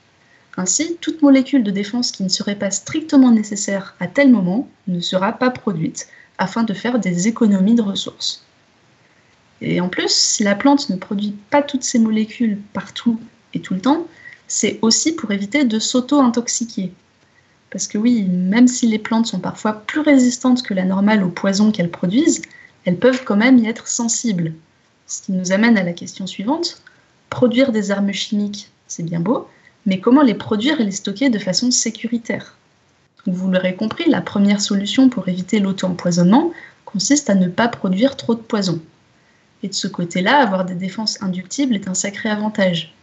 Ainsi, toute molécule de défense qui ne serait pas strictement nécessaire à tel moment ne sera pas produite afin de faire des économies de ressources. Et en plus, si la plante ne produit pas toutes ces molécules partout et tout le temps, c'est aussi pour éviter de s'auto-intoxiquer. Parce que oui, même si les plantes sont parfois plus résistantes que la normale aux poisons qu'elles produisent, elles peuvent quand même y être sensibles. Ce qui nous amène à la question suivante. Produire des armes chimiques, c'est bien beau, mais comment les produire et les stocker de façon sécuritaire? Vous l'aurez compris, la première solution pour éviter l'auto-empoisonnement consiste à ne pas produire trop de poison. Et de ce côté-là, avoir des défenses inductibles est un sacré avantage.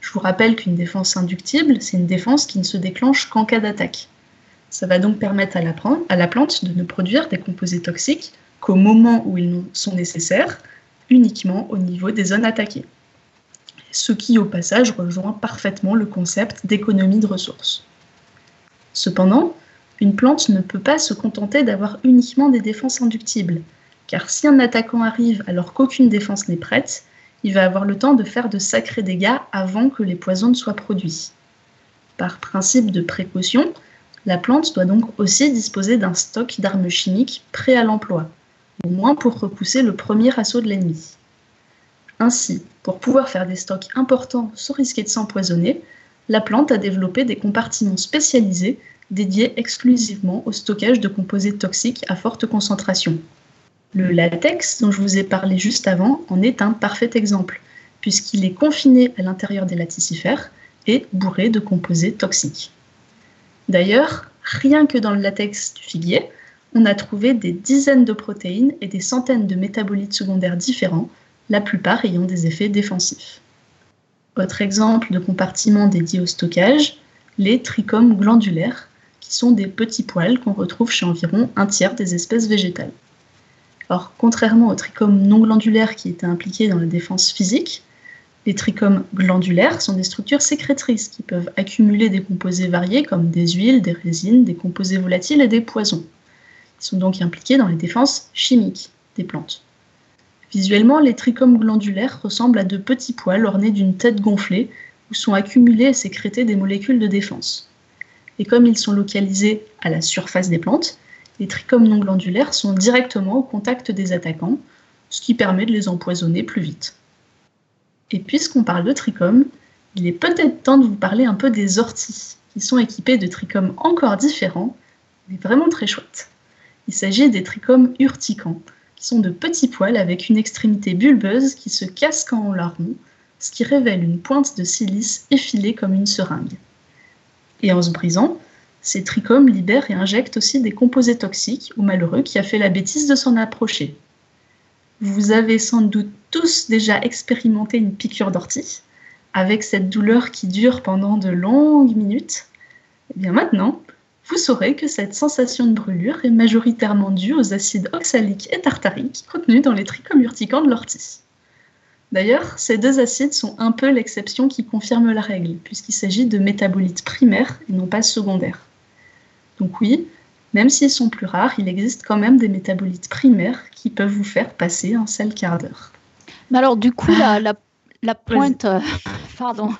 Je vous rappelle qu'une défense inductible, c'est une défense qui ne se déclenche qu'en cas d'attaque. Ça va donc permettre à la, plante de ne produire des composés toxiques qu'au moment où ils sont nécessaires, uniquement au niveau des zones attaquées ce qui au passage rejoint parfaitement le concept d'économie de ressources. Cependant, une plante ne peut pas se contenter d'avoir uniquement des défenses inductibles, car si un attaquant arrive alors qu'aucune défense n'est prête, il va avoir le temps de faire de sacrés dégâts avant que les poisons ne soient produits. Par principe de précaution, la plante doit donc aussi disposer d'un stock d'armes chimiques prêt à l'emploi, au moins pour repousser le premier assaut de l'ennemi. Ainsi, pour pouvoir faire des stocks importants sans risquer de s'empoisonner, la plante a développé des compartiments spécialisés dédiés exclusivement au stockage de composés toxiques à forte concentration. Le latex, dont je vous ai parlé juste avant, en est un parfait exemple, puisqu'il est confiné à l'intérieur des laticifères et bourré de composés toxiques. D'ailleurs, rien que dans le latex du figuier, on a trouvé des dizaines de protéines et des centaines de métabolites secondaires différents, la plupart ayant des effets défensifs. Autre exemple de compartiment dédié au stockage, les trichomes glandulaires, qui sont des petits poils qu'on retrouve chez environ un tiers des espèces végétales. Or, contrairement aux trichomes non glandulaires qui étaient impliqués dans la défense physique, les trichomes glandulaires sont des structures sécrétrices qui peuvent accumuler des composés variés comme des huiles, des résines, des composés volatiles et des poisons. Ils sont donc impliqués dans les défenses chimiques des plantes. Visuellement, les trichomes glandulaires ressemblent à de petits poils ornés d'une tête gonflée où sont accumulées et sécrétées des molécules de défense. Et comme ils sont localisés à la surface des plantes, les trichomes non glandulaires sont directement au contact des attaquants, ce qui permet de les empoisonner plus vite. Et puisqu'on parle de trichomes, il est peut-être temps de vous parler un peu des orties, qui sont équipées de trichomes encore différents, mais vraiment très chouettes. Il s'agit des trichomes urticants, qui sont de petits poils avec une extrémité bulbeuse qui se casse quand on la rompt, ce qui révèle une pointe de silice effilée comme une seringue. Et en se brisant, ces trichomes libèrent et injectent aussi des composés toxiques au malheureux qui a fait la bêtise de s'en approcher. Vous avez sans doute tous déjà expérimenté une piqûre d'ortie, avec cette douleur qui dure pendant de longues minutes. Et eh bien maintenant, vous saurez que cette sensation de brûlure est majoritairement due aux acides oxaliques et tartariques contenus dans les trichomes urticants de l'ortie. D'ailleurs, ces deux acides sont un peu l'exception qui confirme la règle, puisqu'il s'agit de métabolites primaires et non pas secondaires. Donc oui, même s'ils sont plus rares, il existe quand même des métabolites primaires qui peuvent vous faire passer un sale quart d'heure. Mais alors du coup, la, la, pointe... Euh, pardon.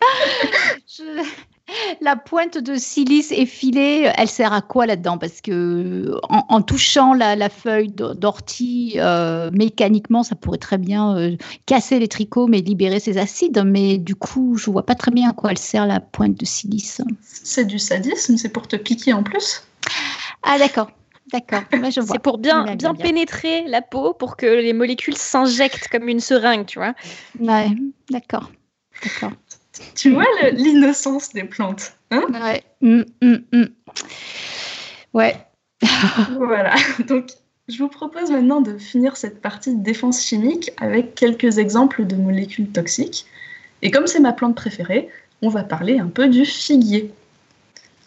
La pointe de silice effilée, elle sert à quoi là-dedans? Parce que en, touchant la, feuille d'ortie euh, mécaniquement, ça pourrait très bien euh, casser les trichomes et libérer ces acides. Mais du coup, je vois pas très bien à quoi elle sert la pointe de silice. C'est du sadisme, c'est pour te piquer en plus? Ah d'accord. D'accord, c'est pour bien, bien, pénétrer la peau pour que les molécules s'injectent comme une seringue, tu vois. Ouais, d'accord. D'accord. Tu vois l'innocence des plantes. Hein? Ouais. Mm, mm, mm. Ouais. voilà. Donc, je vous propose maintenant de finir cette partie de défense chimique avec quelques exemples de molécules toxiques. Et comme c'est ma plante préférée, on va parler un peu du figuier.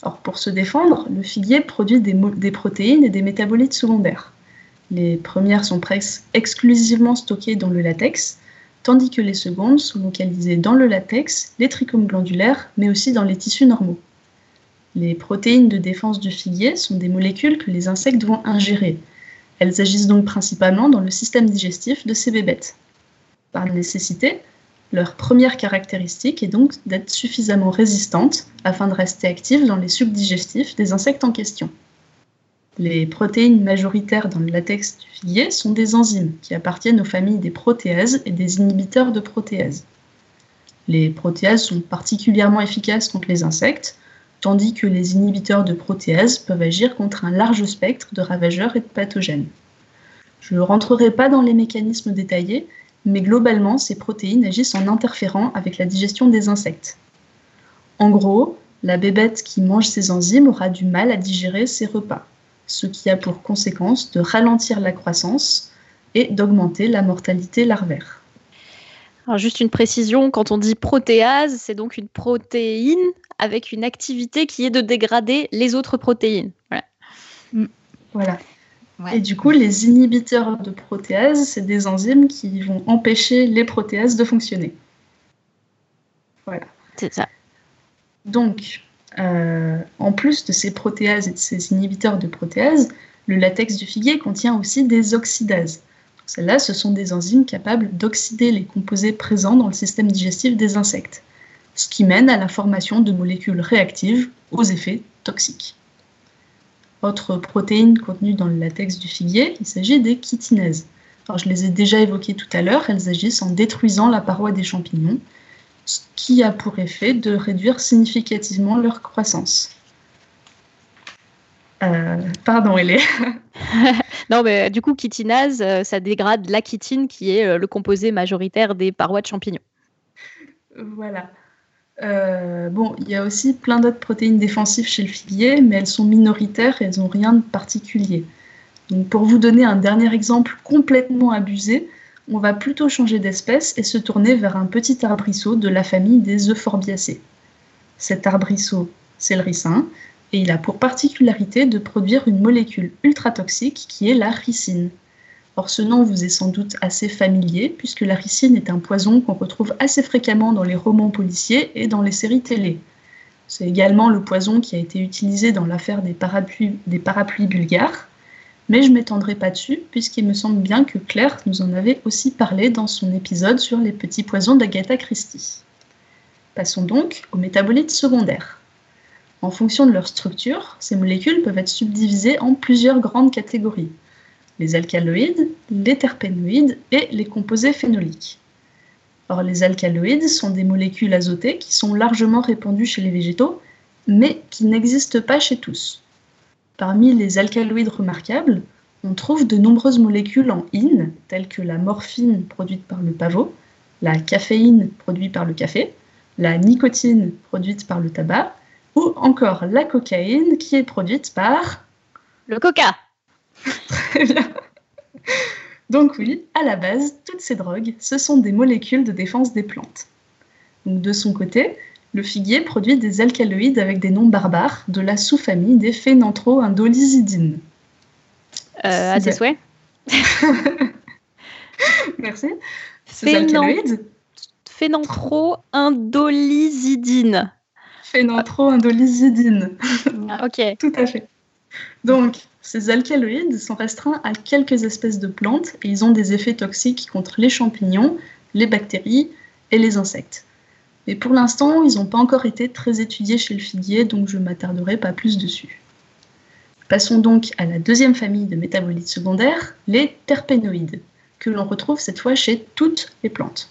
Or, pour se défendre, le figuier produit des, des protéines et des métabolites secondaires. Les premières sont presque exclusivement stockées dans le latex, tandis que les secondes sont localisées dans le latex, les trichomes glandulaires, mais aussi dans les tissus normaux. Les protéines de défense du figuier sont des molécules que les insectes vont ingérer. Elles agissent donc principalement dans le système digestif de ces bébêtes. Par nécessité, leur première caractéristique est donc d'être suffisamment résistantes afin de rester actives dans les sucs digestifs des insectes en question. Les protéines majoritaires dans le latex du figuier sont des enzymes qui appartiennent aux familles des protéases et des inhibiteurs de protéases. Les protéases sont particulièrement efficaces contre les insectes, tandis que les inhibiteurs de protéases peuvent agir contre un large spectre de ravageurs et de pathogènes. Je ne rentrerai pas dans les mécanismes détaillés, mais globalement, ces protéines agissent en interférant avec la digestion des insectes. En gros, la bébête qui mange ces enzymes aura du mal à digérer ses repas ce qui a pour conséquence de ralentir la croissance et d'augmenter la mortalité larvaire. Alors juste une précision, quand on dit protéase, c'est donc une protéine avec une activité qui est de dégrader les autres protéines. Voilà. Mm. Et du coup, les inhibiteurs de protéase, c'est des enzymes qui vont empêcher les protéases de fonctionner. Voilà. C'est ça. Donc, euh, en plus de ces protéases et de ces inhibiteurs de protéases, le latex du figuier contient aussi des oxydases. Celles-là, ce sont des enzymes capables d'oxyder les composés présents dans le système digestif des insectes, ce qui mène à la formation de molécules réactives aux effets toxiques. Autre protéine contenue dans le latex du figuier, il s'agit des chitinases. Je les ai déjà évoquées tout à l'heure, elles agissent en détruisant la paroi des champignons, ce qui a pour effet de réduire significativement leur croissance. Euh, pardon, Hélène. non, mais du coup, chitinase, euh, ça dégrade la chitine qui est euh, le composé majoritaire des parois de champignons. Voilà. Euh, bon, il y a aussi plein d'autres protéines défensives chez le figuier, mais elles sont minoritaires et elles n'ont rien de particulier. Donc, pour vous donner un dernier exemple complètement abusé, on va plutôt changer d'espèce et se tourner vers un petit arbrisseau de la famille des Euphorbiacées. Cet arbrisseau, c'est le ricin, et il a pour particularité de produire une molécule ultra toxique qui est la ricine. Or, ce nom vous est sans doute assez familier, puisque la ricine est un poison qu'on retrouve assez fréquemment dans les romans policiers et dans les séries télé. C'est également le poison qui a été utilisé dans l'affaire des parapluies bulgares, mais je ne m'étendrai pas dessus, puisqu'il me semble bien que Claire nous en avait aussi parlé dans son épisode sur les petits poisons d'Agatha Christie. Passons donc aux métabolites secondaires. En fonction de leur structure, ces molécules peuvent être subdivisées en plusieurs grandes catégories les alcaloïdes, les terpénoïdes et les composés phénoliques. Or, les alcaloïdes sont des molécules azotées qui sont largement répandues chez les végétaux, mais qui n'existent pas chez tous. Parmi les alcaloïdes remarquables, on trouve de nombreuses molécules en in, telles que la morphine produite par le pavot, la caféine produite par le café, la nicotine produite par le tabac, ou encore la cocaïne qui est produite par... Le coca Très bien. Donc oui, à la base, toutes ces drogues, ce sont des molécules de défense des plantes. Donc de son côté, le figuier produit des alcaloïdes avec des noms barbares de la sous-famille des phénanthroindolizidines. Euh, à tes souhaits. Merci. Ces alcaloïdes Phénanthroindolizidine. Phénanthroindolizidine. ok. Tout à fait. Donc, ces alcaloïdes sont restreints à quelques espèces de plantes et ils ont des effets toxiques contre les champignons, les bactéries et les insectes. Mais pour l'instant, ils n'ont pas encore été très étudiés chez le figuier, donc je ne m'attarderai pas plus dessus. Passons donc à la deuxième famille de métabolites secondaires, les terpénoïdes, que l'on retrouve cette fois chez toutes les plantes.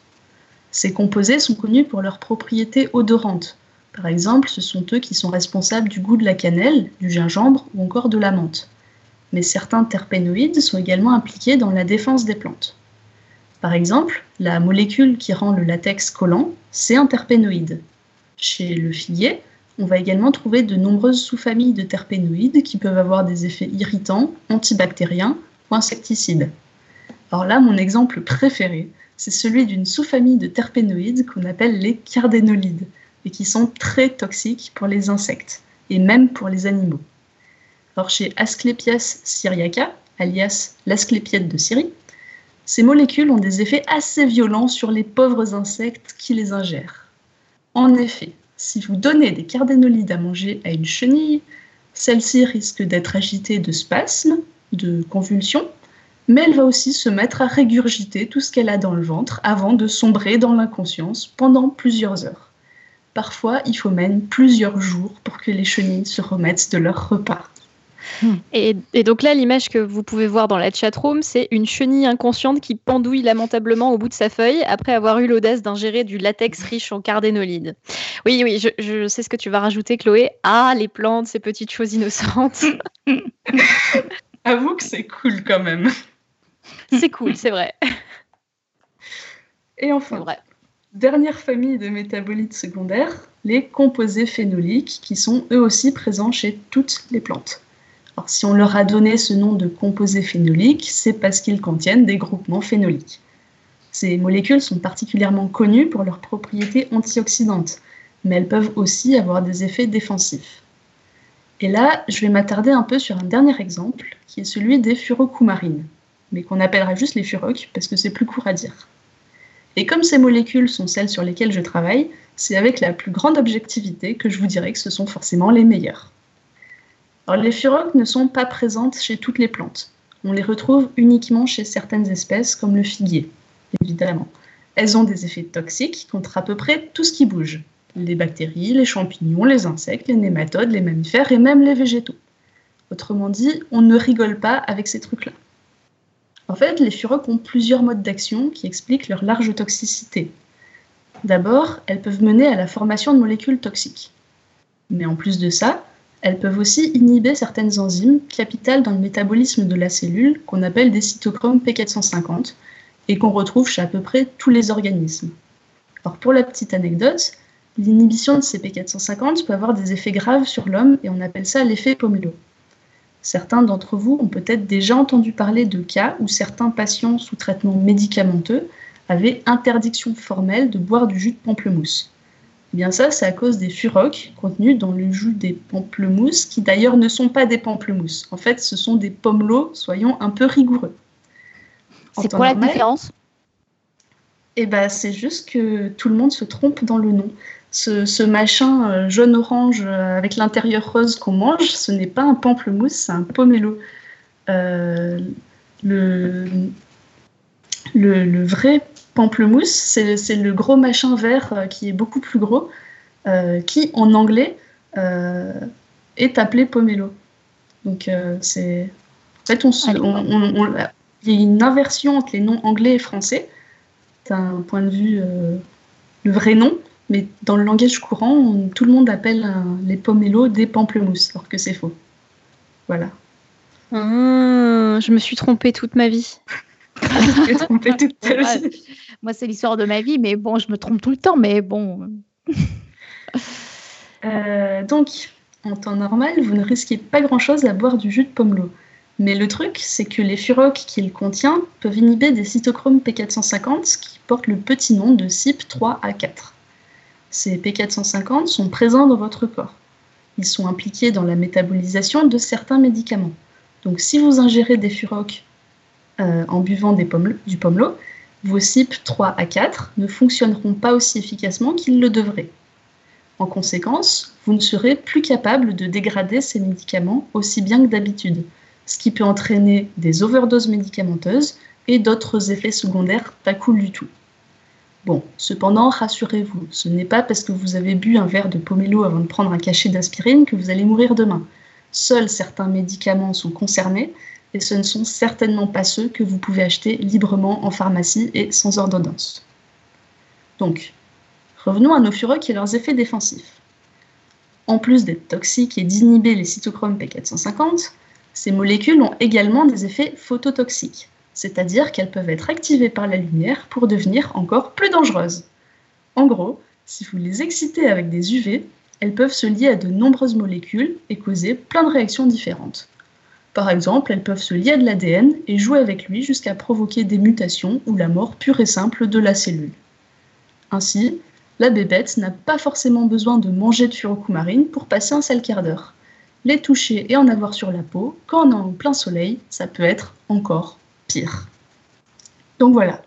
Ces composés sont connus pour leurs propriétés odorantes, par exemple, ce sont eux qui sont responsables du goût de la cannelle, du gingembre ou encore de la menthe. Mais certains terpénoïdes sont également impliqués dans la défense des plantes. Par exemple, la molécule qui rend le latex collant, c'est un terpénoïde. Chez le figuier, on va également trouver de nombreuses sous-familles de terpénoïdes qui peuvent avoir des effets irritants, antibactériens ou insecticides. Alors là, mon exemple préféré, c'est celui d'une sous-famille de terpénoïdes qu'on appelle les cardénolides et qui sont très toxiques pour les insectes et même pour les animaux. Or, chez Asclepias syriaca, alias l'asclépiette de Syrie, ces molécules ont des effets assez violents sur les pauvres insectes qui les ingèrent. En effet, si vous donnez des cardénolides à manger à une chenille, celle-ci risque d'être agitée de spasmes, de convulsions, mais elle va aussi se mettre à régurgiter tout ce qu'elle a dans le ventre avant de sombrer dans l'inconscience pendant plusieurs heures. Parfois, il faut même plusieurs jours pour que les chenilles se remettent de leur repas. Hmm. Et, donc là, l'image que vous pouvez voir dans la chatroom, c'est une chenille inconsciente qui pendouille lamentablement au bout de sa feuille après avoir eu l'audace d'ingérer du latex riche en cardénolides. Oui, oui, je, je, sais ce que tu vas rajouter, Chloé. Ah, les plantes, ces petites choses innocentes. Avoue que c'est cool quand même. C'est cool, c'est vrai. Et enfin, vrai. Dernière famille de métabolites secondaires, les composés phénoliques, qui sont eux aussi présents chez toutes les plantes. Si on leur a donné ce nom de composés phénoliques, c'est parce qu'ils contiennent des groupements phénoliques. Ces molécules sont particulièrement connues pour leurs propriétés antioxydantes, mais elles peuvent aussi avoir des effets défensifs. Et là, je vais m'attarder un peu sur un dernier exemple, qui est celui des furocoumarines, mais qu'on appellera juste les furocs parce que c'est plus court à dire. Et comme ces molécules sont celles sur lesquelles je travaille, c'est avec la plus grande objectivité que je vous dirai que ce sont forcément les meilleures. Les furocs ne sont pas présentes chez toutes les plantes. On les retrouve uniquement chez certaines espèces, comme le figuier, évidemment. Elles ont des effets toxiques contre à peu près tout ce qui bouge. Les bactéries, les champignons, les insectes, les nématodes, les mammifères et même les végétaux. Autrement dit, on ne rigole pas avec ces trucs-là. En fait, les furocs ont plusieurs modes d'action qui expliquent leur large toxicité. D'abord, elles peuvent mener à la formation de molécules toxiques. Mais en plus de ça, elles peuvent aussi inhiber certaines enzymes capitales dans le métabolisme de la cellule qu'on appelle des cytochromes P450 et qu'on retrouve chez à peu près tous les organismes. Alors pour la petite anecdote, L'inhibition de CP450 peut avoir des effets graves sur l'homme et on appelle ça l'effet pomelo. Certains d'entre vous ont peut-être déjà entendu parler de cas où certains patients sous traitement médicamenteux avaient interdiction formelle de boire du jus de pamplemousse. Eh bien ça, c'est à cause des furocs contenus dans le jus des pamplemousses, qui d'ailleurs ne sont pas des pamplemousses. En fait, ce sont des pommelots, soyons un peu rigoureux. C'est quoi la différence? Eh ben, c'est juste que tout le monde se trompe dans le nom. Ce, machin euh, jaune-orange euh, avec l'intérieur rose qu'on mange, ce n'est pas un pamplemousse, c'est un pomelo. Euh, le, le, vrai pamplemousse, c'est le gros machin vert qui est beaucoup plus gros, qui en anglais est appelé pomelo. Donc c'est. En fait, on, il y a une inversion entre les noms anglais et français, d'un point de vue le vrai nom, mais dans le langage courant, tout le monde appelle les pomelos des pamplemousses, alors que c'est faux. Voilà. Ah, je me suis trompée toute ma vie. je me trompée toute vie. Moi, c'est l'histoire de ma vie, mais bon, je me trompe tout le temps, mais bon. Euh, donc, en temps normal, vous ne risquez pas grand-chose à boire du jus de pomelo. Mais le truc, c'est que les furocs qu'il contient peuvent inhiber des cytochromes P450 qui portent le petit nom de CYP3A4. Ces P450 sont présents dans votre corps. Ils sont impliqués dans la métabolisation de certains médicaments. Donc si vous ingérez des furocs euh, en buvant du pomelo, vos CYP3 a 4 ne fonctionneront pas aussi efficacement qu'ils le devraient. En conséquence, vous ne serez plus capable de dégrader ces médicaments aussi bien que d'habitude, ce qui peut entraîner des overdoses médicamenteuses et d'autres effets secondaires pas cool du tout. Bon, cependant, rassurez-vous, ce n'est pas parce que vous avez bu un verre de pomelo avant de prendre un cachet d'aspirine que vous allez mourir demain. Seuls certains médicaments sont concernés et ce ne sont certainement pas ceux que vous pouvez acheter librement en pharmacie et sans ordonnance. Donc, revenons à nos furocs et leurs effets défensifs. En plus d'être toxiques et d'inhiber les cytochromes P450, ces molécules ont également des effets phototoxiques c'est-à-dire qu'elles peuvent être activées par la lumière pour devenir encore plus dangereuses. En gros, si vous les excitez avec des UV, elles peuvent se lier à de nombreuses molécules et causer plein de réactions différentes. Par exemple, elles peuvent se lier à de l'ADN et jouer avec lui jusqu'à provoquer des mutations ou la mort pure et simple de la cellule. Ainsi, la bébête n'a pas forcément besoin de manger de furocumarine pour passer un sale quart d'heure. Les toucher et en avoir sur la peau, quand on est en plein soleil, ça peut être encore pire. Donc voilà,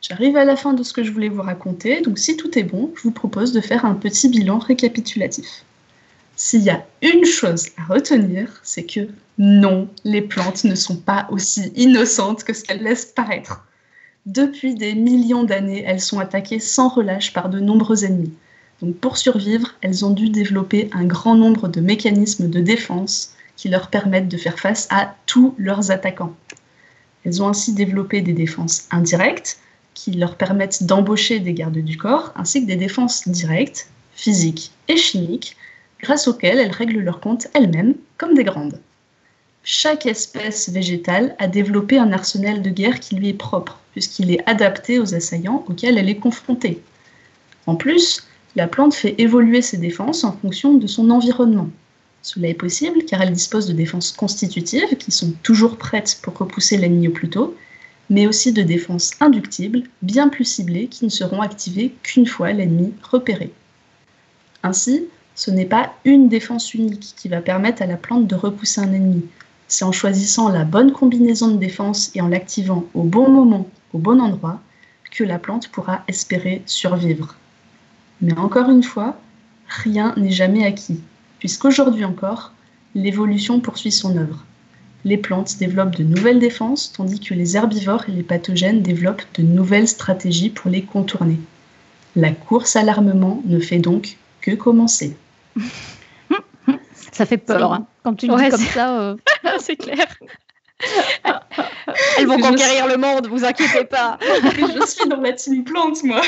j'arrive à la fin de ce que je voulais vous raconter, donc si tout est bon, je vous propose de faire un petit bilan récapitulatif. S'il y a une chose à retenir, c'est que non, les plantes ne sont pas aussi innocentes que ce qu'elles laissent paraître. Depuis des millions d'années, elles sont attaquées sans relâche par de nombreux ennemis. Donc pour survivre, elles ont dû développer un grand nombre de mécanismes de défense qui leur permettent de faire face à tous leurs attaquants. Elles ont ainsi développé des défenses indirectes qui leur permettent d'embaucher des gardes du corps, ainsi que des défenses directes, physiques et chimiques, grâce auxquelles elles règlent leur compte elles-mêmes comme des grandes. Chaque espèce végétale a développé un arsenal de guerre qui lui est propre, puisqu'il est adapté aux assaillants auxquels elle est confrontée. En plus, la plante fait évoluer ses défenses en fonction de son environnement. Cela est possible car elles disposent de défenses constitutives qui sont toujours prêtes pour repousser l'ennemi au plus tôt, mais aussi de défenses inductibles, bien plus ciblées, qui ne seront activées qu'une fois l'ennemi repéré. Ainsi, ce n'est pas une défense unique qui va permettre à la plante de repousser un ennemi. C'est en choisissant la bonne combinaison de défense et en l'activant au bon moment, au bon endroit, que la plante pourra espérer survivre. Mais encore une fois, rien n'est jamais acquis puisqu'aujourd'hui encore, l'évolution poursuit son œuvre. Les plantes développent de nouvelles défenses, tandis que les herbivores et les pathogènes développent de nouvelles stratégies pour les contourner. La course à l'armement ne fait donc que commencer. Ça fait peur, hein. Quand tu le dis comme ça. Euh. C'est clair. Elles vont conquérir le monde, vous inquiétez pas. je suis dans la team plante, moi.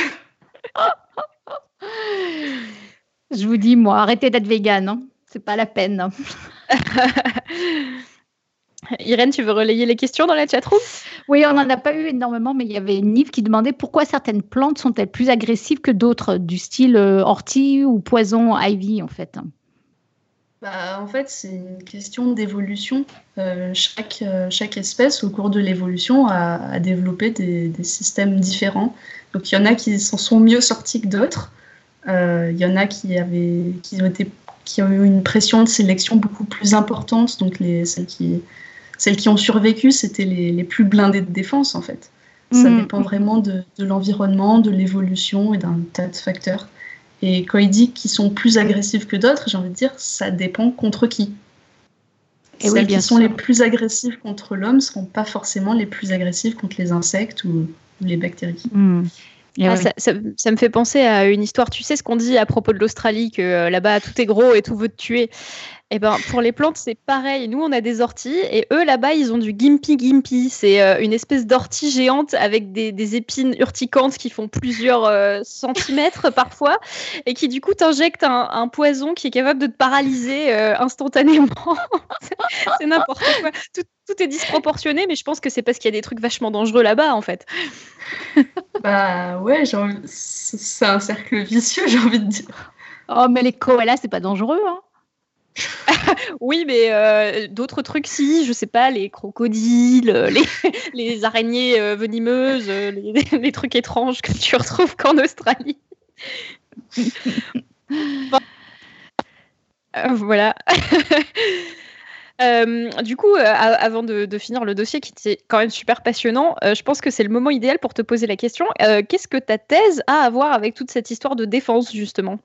Je vous dis, moi, arrêtez d'être vegan. Hein. C'est pas la peine. Irène, tu veux relayer les questions dans la chatroom Oui, on n'en a pas eu énormément, mais il y avait Yves qui demandait pourquoi certaines plantes sont-elles plus agressives que d'autres, du style ortie ou poison ivy en fait. Bah, en fait, c'est une question d'évolution. chaque, chaque espèce, au cours de l'évolution, a, développé des, des, systèmes différents. Donc, il y en a qui s'en sont mieux sortis que d'autres. Il y en a qui, avaient, qui ont été qui ont eu une pression de sélection beaucoup plus importante. Donc les, celles, qui, celles qui ont survécu, c'était les, les, plus blindées de défense en fait. Ça mhm. dépend vraiment de l'environnement, de l'évolution et d'un tas de facteurs. Et quand il dit qu'ils sont plus agressifs que d'autres, j'ai envie de dire, ça dépend contre qui. Et Celles qui sont les plus agressives contre l'homme ne seront pas forcément les plus agressives contre les insectes ou, les bactéries. Mhm. Ah, ça, me fait penser à une histoire. Tu sais ce qu'on dit à propos de l'Australie, que euh, là-bas tout est gros et tout veut te tuer. Et eh ben pour les plantes c'est pareil. Nous on a des orties et eux là-bas ils ont du gimpy gimpy. C'est euh, une espèce d'ortie géante avec des, épines urticantes qui font plusieurs euh, centimètres parfois et qui du coup t'injecte un, poison qui est capable de te paralyser instantanément. c'est n'importe quoi. Tout, tout est disproportionné, mais je pense que c'est parce qu'il y a des trucs vachement dangereux là-bas, en fait. bah ouais, c'est un cercle vicieux, j'ai envie de dire. Oh, mais les koalas, c'est pas dangereux, hein oui, mais euh, d'autres trucs, si, je sais pas, les crocodiles, euh, les, les araignées euh, venimeuses, les, les, trucs étranges que tu retrouves qu'en Australie. voilà. Euh, du coup, avant de, finir le dossier qui était quand même super passionnant, je pense que c'est le moment idéal pour te poser la question. Qu'est-ce que ta thèse a à voir avec toute cette histoire de défense, justement?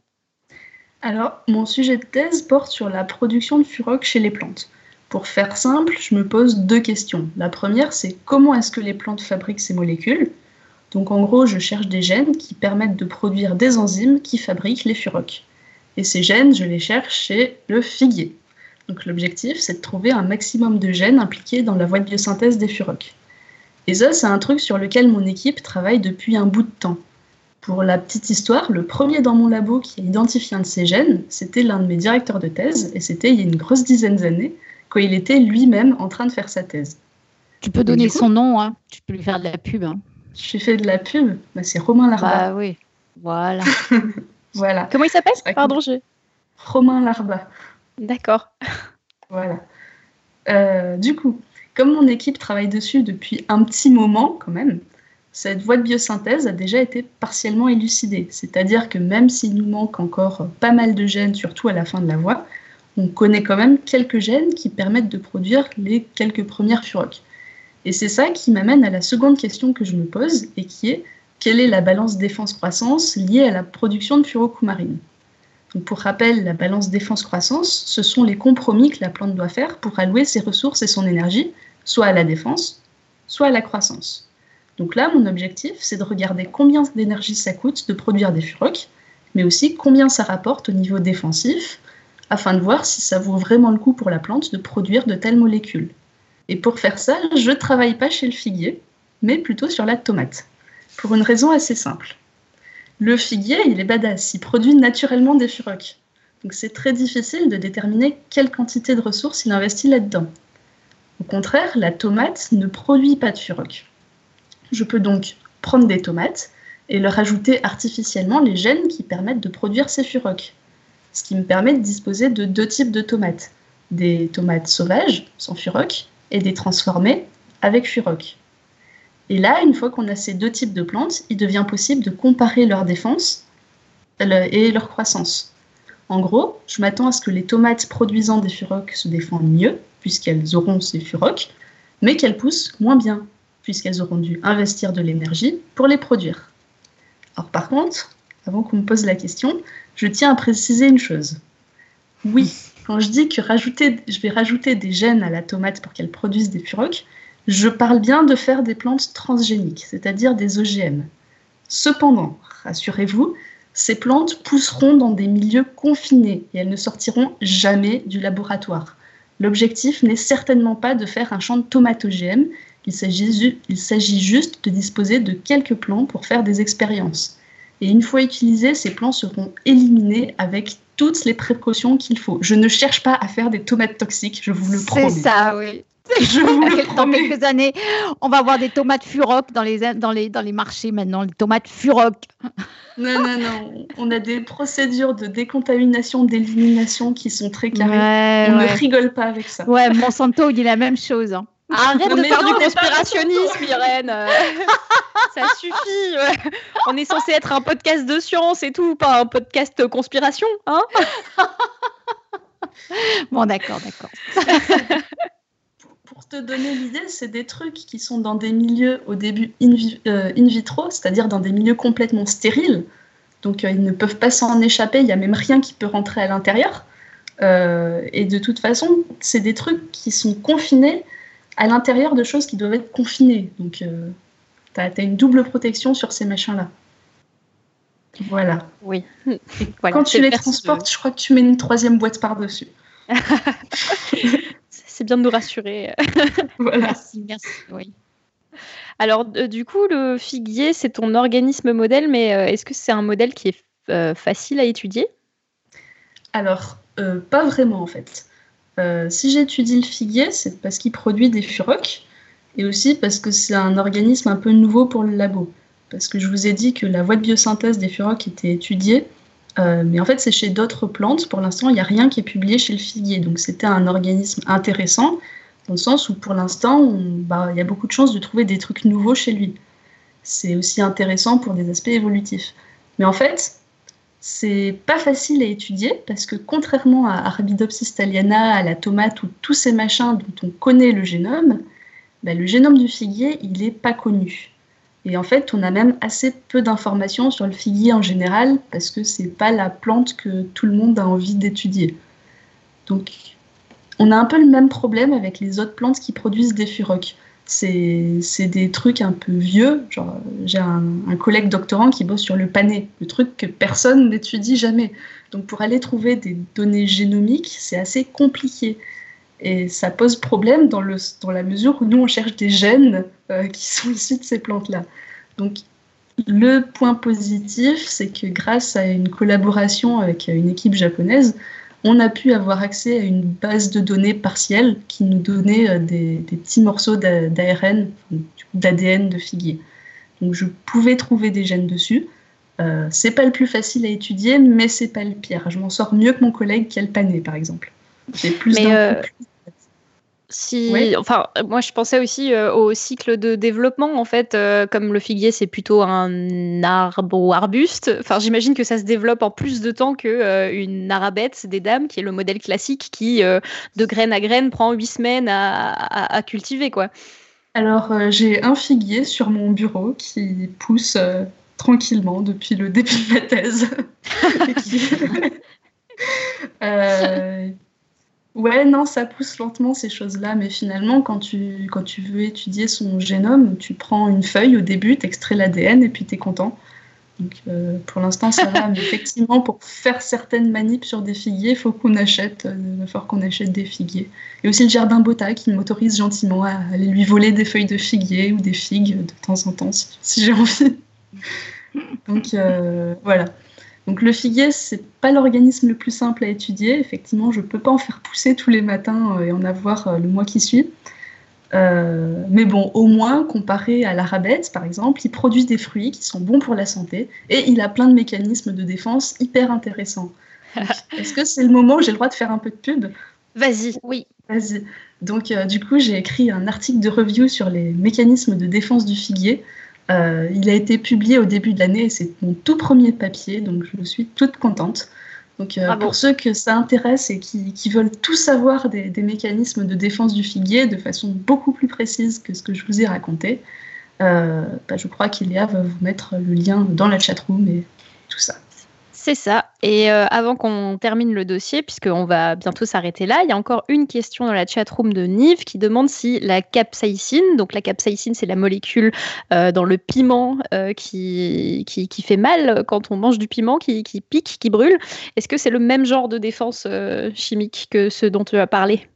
Alors, mon sujet de thèse porte sur la production de furoc chez les plantes. Pour faire simple, je me pose deux questions. La première, c'est comment est-ce que les plantes fabriquent ces molécules? Donc, en gros, je cherche des gènes qui permettent de produire des enzymes qui fabriquent les furocs. Et ces gènes, je les cherche chez le figuier. Donc l'objectif, c'est de trouver un maximum de gènes impliqués dans la voie de biosynthèse des furocs. Et ça, c'est un truc sur lequel mon équipe travaille depuis un bout de temps. Pour la petite histoire, le premier dans mon labo qui a identifié un de ces gènes, c'était l'un de mes directeurs de thèse, et c'était il y a une grosse dizaine d'années, quand il était lui-même en train de faire sa thèse. Tu peux donner son nom, hein. tu peux lui faire de la pub. Hein. J'ai fait de la pub, bah, c'est Romain Larba. Ah oui, voilà. voilà. Comment il s'appelle? Pardon, j'ai. Romain Larba. D'accord. Voilà. Euh, du coup, comme mon équipe travaille dessus depuis un petit moment quand même, cette voie de biosynthèse a déjà été partiellement élucidée. C'est-à-dire que même s'il nous manque encore pas mal de gènes, surtout à la fin de la voie, on connaît quand même quelques gènes qui permettent de produire les quelques premières furocs. Et c'est ça qui m'amène à la seconde question que je me pose et qui est quelle est la balance défense-croissance liée à la production de furocoumarine pour rappel, la balance défense-croissance, ce sont les compromis que la plante doit faire pour allouer ses ressources et son énergie, soit à la défense, soit à la croissance. Donc là, mon objectif, c'est de regarder combien d'énergie ça coûte de produire des furocs, mais aussi combien ça rapporte au niveau défensif, afin de voir si ça vaut vraiment le coup pour la plante de produire de telles molécules. Et pour faire ça, je ne travaille pas chez le figuier, mais plutôt sur la tomate, pour une raison assez simple. Le figuier, il est badass, il produit naturellement des furocs. Donc c'est très difficile de déterminer quelle quantité de ressources il investit là-dedans. Au contraire, la tomate ne produit pas de furoc. Je peux donc prendre des tomates et leur ajouter artificiellement les gènes qui permettent de produire ces furocs. Ce qui me permet de disposer de deux types de tomates. Des tomates sauvages, sans furoc, et des transformées avec furoc. Et là, une fois qu'on a ces deux types de plantes, il devient possible de comparer leur défense et leur croissance. En gros, je m'attends à ce que les tomates produisant des furocs se défendent mieux, puisqu'elles auront ces furocs, mais qu'elles poussent moins bien, puisqu'elles auront dû investir de l'énergie pour les produire. Alors par contre, avant qu'on me pose la question, je tiens à préciser une chose. Oui, quand je dis que je vais rajouter des gènes à la tomate pour qu'elle produise des furocs, je parle bien de faire des plantes transgéniques, c'est-à-dire des OGM. Cependant, rassurez-vous, ces plantes pousseront dans des milieux confinés et elles ne sortiront jamais du laboratoire. L'objectif n'est certainement pas de faire un champ de tomates OGM, il s'agit juste de disposer de quelques plants pour faire des expériences. Et une fois utilisés, ces plants seront éliminés avec toutes les précautions qu'il faut. Je ne cherche pas à faire des tomates toxiques, je vous le promets. C'est ça, oui. Je vous le Dans promets. quelques années, on va avoir des tomates furoc dans les, dans les, dans les marchés maintenant, les tomates furoc. Non, non, non. On a des procédures de décontamination, d'élimination qui sont très carrées. on ne rigole pas avec ça. Ouais, Monsanto, il dit la même chose. hein. Arrête Non, de faire non, du conspirationnisme, Irène. Ça suffit. ouais. On est censé être un podcast de science et tout, pas un podcast conspiration, hein Bon, d'accord, d'accord. Pour te donner l'idée, c'est des trucs qui sont dans des milieux au début in, vi- euh, in vitro, c'est-à-dire dans des milieux complètement stériles. Donc euh, ils ne peuvent pas s'en échapper, il n'y a même rien qui peut rentrer à l'intérieur. Euh, et de toute façon, c'est des trucs qui sont confinés à l'intérieur de choses qui doivent être confinées. Donc tu as, une double protection sur ces machins-là. Voilà. Oui. Voilà, quand tu les de- transportes, je crois que tu mets une troisième boîte par-dessus. C'est bien de nous rassurer. Voilà. Merci, merci. Oui. Alors, euh, du coup, le figuier, c'est ton organisme modèle, mais euh, est-ce que c'est un modèle qui est euh, facile à étudier? Alors, euh, pas vraiment en fait. Euh, si j'étudie le figuier, c'est parce qu'il produit des furocs et aussi parce que c'est un organisme un peu nouveau pour le labo. Parce que je vous ai dit que la voie de biosynthèse des furocs était étudiée, euh, mais en fait c'est chez d'autres plantes. Pour l'instant, il n'y a rien qui est publié chez le figuier. Donc c'était un organisme intéressant dans le sens où pour l'instant, bah, il y a beaucoup de chances de trouver des trucs nouveaux chez lui. C'est aussi intéressant pour des aspects évolutifs. Mais en fait, c'est pas facile à étudier parce que contrairement à Arabidopsis thaliana, à la tomate ou tous ces machins dont on connaît le génome, bah, le génome du figuier, il n'est pas connu. Et en fait, on a même assez peu d'informations sur le figuier en général parce que c'est pas la plante que tout le monde a envie d'étudier. Donc, on a un peu le même problème avec les autres plantes qui produisent des furocs. C'est des trucs un peu vieux. J'ai un, un collègue doctorant qui bosse sur le pané, le truc que personne n'étudie jamais. Donc, pour aller trouver des données génomiques, c'est assez compliqué. Et ça pose problème dans, le, dans la mesure où nous, on cherche des gènes euh, qui sont issus de ces plantes-là. Donc, le point positif, c'est que grâce à une collaboration avec une équipe japonaise, on a pu avoir accès à une base de données partielle qui nous donnait euh, des, des petits morceaux d'a- d'ARN, d'ADN de figuier. Donc je pouvais trouver des gènes dessus. Euh, c'est pas le plus facile à étudier, mais c'est pas le pire. Je m'en sors mieux que mon collègue qui a le pané, par exemple. J'ai plus Mais, euh, Si, enfin, euh, moi je pensais aussi euh, au cycle de développement en fait, euh, comme le figuier c'est plutôt un arbre ou arbuste. Enfin, j'imagine que ça se développe en plus de temps que euh, une arabette des dames, qui est le modèle classique qui de graine à graine prend huit semaines à, à- à cultiver quoi. Alors, j'ai un figuier sur mon bureau qui pousse tranquillement depuis le début de ma thèse. Ouais, non, ça pousse lentement ces choses-là, mais finalement, quand tu, quand tu veux étudier son génome, tu prends une feuille au début, t'extrais l'ADN et puis t'es content. Donc, euh, pour l'instant, ça va, mais effectivement, pour faire certaines manips sur des figuiers, il faut qu'on achète, euh, falloir qu'on achète des figuiers. Et aussi le jardin Botta qui m'autorise gentiment à aller lui voler des feuilles de figuier ou des figues de temps en temps, si, si j'ai envie. Donc, euh, voilà. Donc le figuier, c'est pas l'organisme le plus simple à étudier. Effectivement, je peux pas en faire pousser tous les matins euh, et en avoir euh, le mois qui suit. Euh, mais bon, au moins, comparé à l'arabette, par exemple, il produit des fruits qui sont bons pour la santé et il a plein de mécanismes de défense hyper intéressants. Est-ce que c'est le moment où j'ai le droit de faire un peu de pub? Vas-y, oui. Vas-y. Donc, euh, du coup, j'ai écrit un article de review sur les mécanismes de défense du figuier. Euh, il a été publié au début de l'année et c'est mon tout premier papier, donc je suis toute contente. Donc, euh, pour ceux que ça intéresse et qui, qui veulent tout savoir des, des mécanismes de défense du figuier de façon beaucoup plus précise que ce que je vous ai raconté, euh, bah, je crois qu'Ilia va vous mettre le lien dans la chatroom et tout ça. C'est ça. Et euh, avant qu'on termine le dossier, puisqu'on va bientôt s'arrêter là, il y a encore une question dans la chatroom de Nive qui demande si la capsaïcine, donc la capsaïcine, c'est la molécule euh, dans le piment euh, qui, fait mal quand on mange du piment, qui, qui pique, qui brûle. Est-ce que c'est le même genre de défense chimique que ce dont tu as parlé?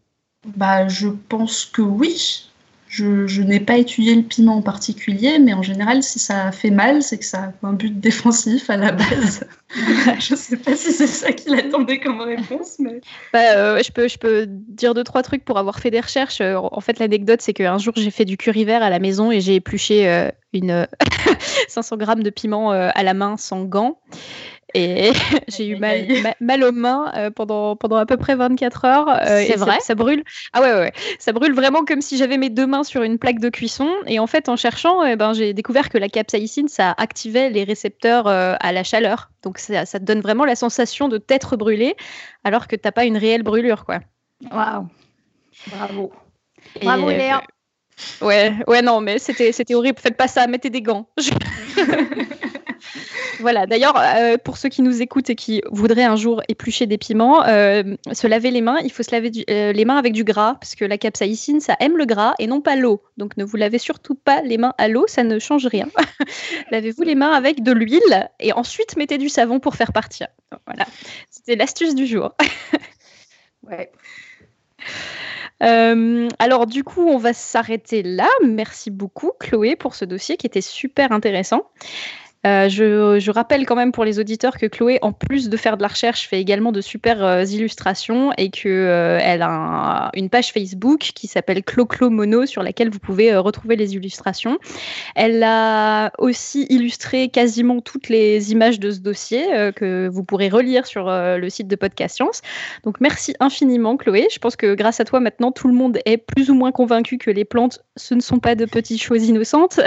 Bah, je pense que oui. Je, n'ai pas étudié le piment en particulier, mais en général, si ça fait mal, c'est que ça a un but défensif à la base. je ne sais pas si c'est ça qu'il attendait comme réponse. Mais... Bah, euh, je, peux, je peux dire deux, trois trucs pour avoir fait des recherches. Euh, en fait, l'anecdote, c'est qu'un jour, j'ai fait du curry vert à la maison et j'ai épluché euh, une 500 grammes de piment à la main sans gants. Et j'ai eu mal, mal, aux mains euh, pendant, pendant à peu près 24 heures. Euh, c'est vrai ça, brûle. Ah ouais, ouais, ça brûle vraiment comme si j'avais mes deux mains sur une plaque de cuisson. Et en fait, en cherchant, eh ben, j'ai découvert que la capsaïcine, ça activait les récepteurs euh, à la chaleur. Donc ça, ça, te donne vraiment la sensation de t'être brûlé alors que t'as pas une réelle brûlure. quoi. Waouh Bravo Bravo Léa Ouais, ouais, non, mais c'était horrible. Faites pas ça, mettez des gants. Voilà, d'ailleurs, euh, pour ceux qui nous écoutent et qui voudraient un jour éplucher des piments, euh, se laver les mains, il faut se laver euh, les mains avec du gras, parce que la capsaïcine, ça aime le gras et non pas l'eau. Donc ne vous lavez surtout pas les mains à l'eau, ça ne change rien. Lavez-vous les mains avec de l'huile et ensuite mettez du savon pour faire partir. Voilà, c'était l'astuce du jour. ouais. alors du coup, on va s'arrêter là. Merci beaucoup Chloé pour ce dossier qui était super intéressant. Euh, je, rappelle quand même pour les auditeurs que Chloé, en plus de faire de la recherche, fait également de super euh, illustrations et qu'elle euh, elle a une page Facebook qui s'appelle Clo Mono sur laquelle vous pouvez retrouver les illustrations. Elle a aussi illustré quasiment toutes les images de ce dossier que vous pourrez relire sur le site de Podcast Science. Donc merci infiniment Chloé. Je pense que grâce à toi maintenant tout le monde est plus ou moins convaincu que les plantes ce ne sont pas de petites choses innocentes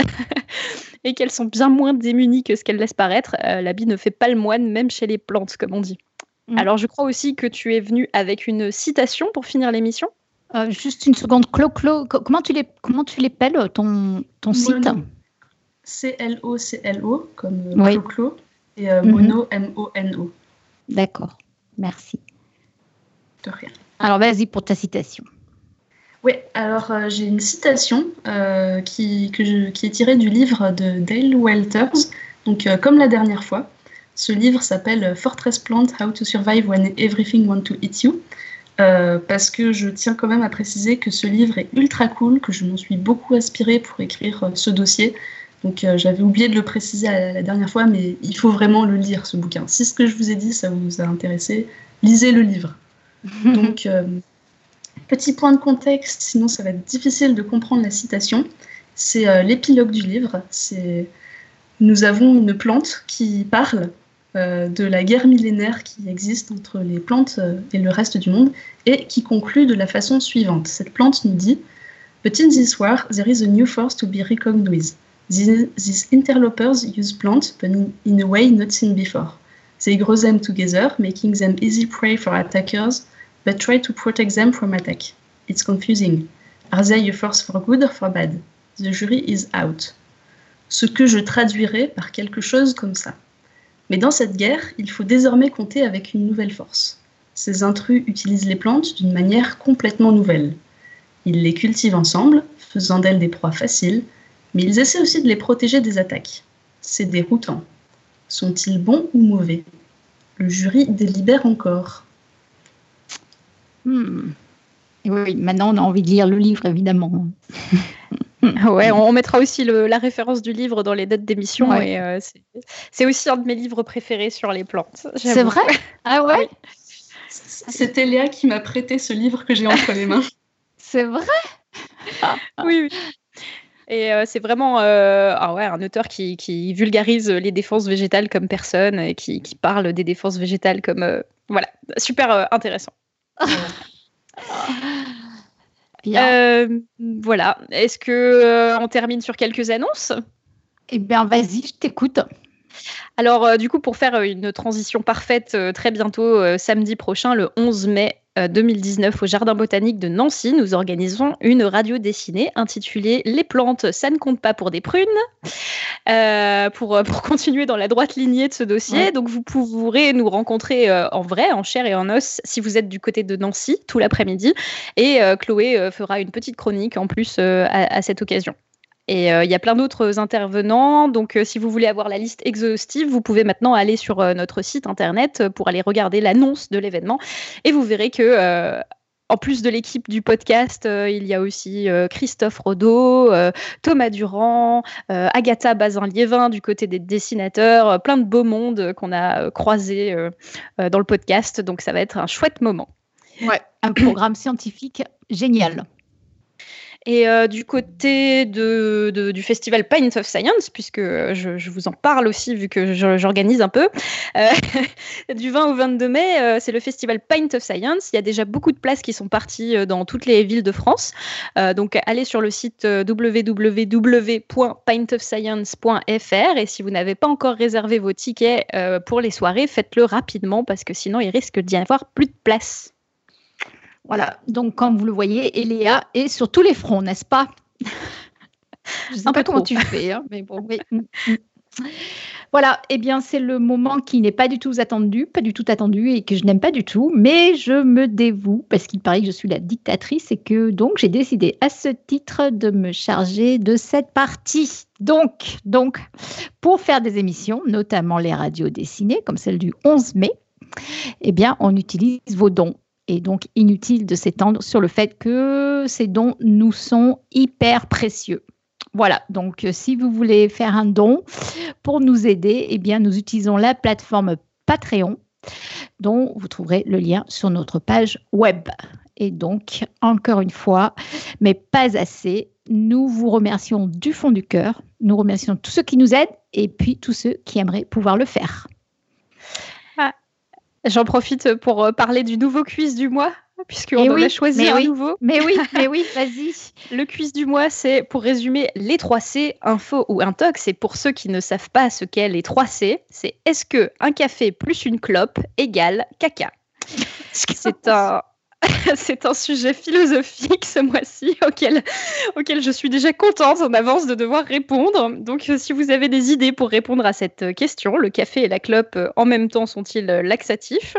et qu'elles sont bien moins démunies que ce qu'elles laissent paraître. Euh, la bille ne fait pas le moine, même chez les plantes, comme on dit. Mm. Alors, je crois aussi que tu es venu avec une citation pour finir l'émission. Euh, juste une seconde, Clo, Clo, comment tu les, comment tu l'appelles ton, ton site C-L-O-C-L-O, comme euh, Clo, Clo, et mhm. Mono, M-O-N-O. D'accord, merci. De rien. Alors, vas-y pour ta citation. Oui, alors euh, j'ai une citation euh, qui, qui est tirée du livre de Dale Welters. Donc, euh, comme la dernière fois, ce livre s'appelle Fortress Plant How to Survive When Everything Wants to Eat You. parce que je tiens quand même à préciser que ce livre est ultra cool, que je m'en suis beaucoup inspirée pour écrire ce dossier. Donc j'avais oublié de le préciser la dernière fois, mais il faut vraiment le lire, ce bouquin. Si ce que je vous ai dit, ça vous a intéressé, lisez le livre. Donc Petit point de contexte, sinon ça va être difficile de comprendre la citation. C'est euh, l'épilogue du livre. C'est nous avons une plante qui parle euh, de la guerre millénaire qui existe entre les plantes euh, et le reste du monde et qui conclut de la façon suivante. Cette plante nous dit But in this war, there is a new force to be recognized. These, interlopers use plants, but in, a way not seen before. They grow them together, making them easy prey for attackers but try to protect them from attack. It's confusing. Are they a force for good or for bad? The jury is out. Ce que je traduirais par quelque chose comme ça. Mais dans cette guerre, il faut désormais compter avec une nouvelle force. Ces intrus utilisent les plantes d'une manière complètement nouvelle. Ils les cultivent ensemble, faisant d'elles des proies faciles, mais ils essaient aussi de les protéger des attaques. C'est déroutant. Sont-ils bons ou mauvais? Le jury délibère encore. Hmm. Oui, maintenant on a envie de lire le livre, évidemment. ouais, on, mettra aussi la référence du livre dans les dates d'émission. Et euh, c'est aussi un de mes livres préférés sur les plantes. C'est vrai? Ah ouais? C'était Léa qui m'a prêté ce livre que j'ai entre les mains. C'est vrai? Oui, oui. Et euh, c'est vraiment euh, ah ouais, un auteur qui, vulgarise les défenses végétales comme personne et qui, parle des défenses végétales comme. voilà, super intéressant. Euh, voilà. Est-ce que euh, on termine sur quelques annonces? Eh bien, vas-y, je t'écoute. Alors, euh, du coup, pour faire une transition parfaite, très bientôt, samedi prochain, le 11 mai, 2019 euh, au Jardin botanique de Nancy, nous organisons une radio dessinée intitulée Les plantes, ça ne compte pas pour des prunes, euh, pour, euh, pour continuer dans la droite lignée de ce dossier. Donc vous pourrez nous rencontrer en vrai, en chair et en os, si vous êtes du côté de Nancy tout l'après-midi. Et Chloé fera une petite chronique en plus à cette occasion. Et euh, il y a plein d'autres intervenants. Donc, euh, si vous voulez avoir la liste exhaustive, vous pouvez maintenant aller sur euh, notre site internet pour aller regarder l'annonce de l'événement. Et vous verrez que en plus de l'équipe du podcast, il y a aussi Christophe Rodeau, Thomas Durand, Agatha Bazin-Liévin du côté des dessinateurs, plein de beaux mondes qu'on a croisés dans le podcast. Donc ça va être un chouette moment. Ouais, un programme scientifique génial. Et euh, du côté du festival Pint of Science, puisque je, vous en parle aussi vu que j'organise un peu, euh, du 20 au 22 mai, euh, c'est le festival Pint of Science. Il y a déjà beaucoup de places qui sont parties dans toutes les villes de France. donc allez sur le site www.pintofscience.fr et si vous n'avez pas encore réservé vos tickets pour les soirées, faites-le rapidement parce que sinon il risque d'y avoir plus de place. Voilà, donc comme vous le voyez, Eléa est sur tous les fronts, n'est-ce pas? Je ne sais pas comment tu fais, hein, mais bon, oui. Voilà, eh bien c'est le moment qui n'est pas du tout attendu, pas du tout attendu et que je n'aime pas du tout, mais je me dévoue parce qu'il paraît que je suis la dictatrice et que donc j'ai décidé à ce titre de me charger de cette partie. Donc, donc pour faire des émissions, notamment les radios dessinées comme celle du 11 mai, eh bien on utilise vos dons et donc inutile de s'étendre sur le fait que ces dons nous sont hyper précieux. Voilà, donc euh, si vous voulez faire un don pour nous aider, eh bien nous utilisons la plateforme Patreon dont vous trouverez le lien sur notre page web. Et donc, encore une fois, mais pas assez, nous vous remercions du fond du cœur. Nous remercions tous ceux qui nous aident et puis tous ceux qui aimeraient pouvoir le faire. J'en profite pour euh, parler du nouveau quiz du mois, puisqu'on eh en a choisi un nouveau. Mais oui, mais oui, vas-y. Le quiz du mois, c'est pour résumer les 3 C, info ou intox. Et pour ceux qui ne savent pas ce qu'est les 3 C, c'est est-ce que un café plus une clope égale caca? C'est un, c'est un sujet philosophique ce mois-ci auquel, auquel je suis déjà contente en avance de devoir répondre. Donc euh, si vous avez des idées pour répondre à cette question, le café et la clope euh, en même temps sont-ils laxatifs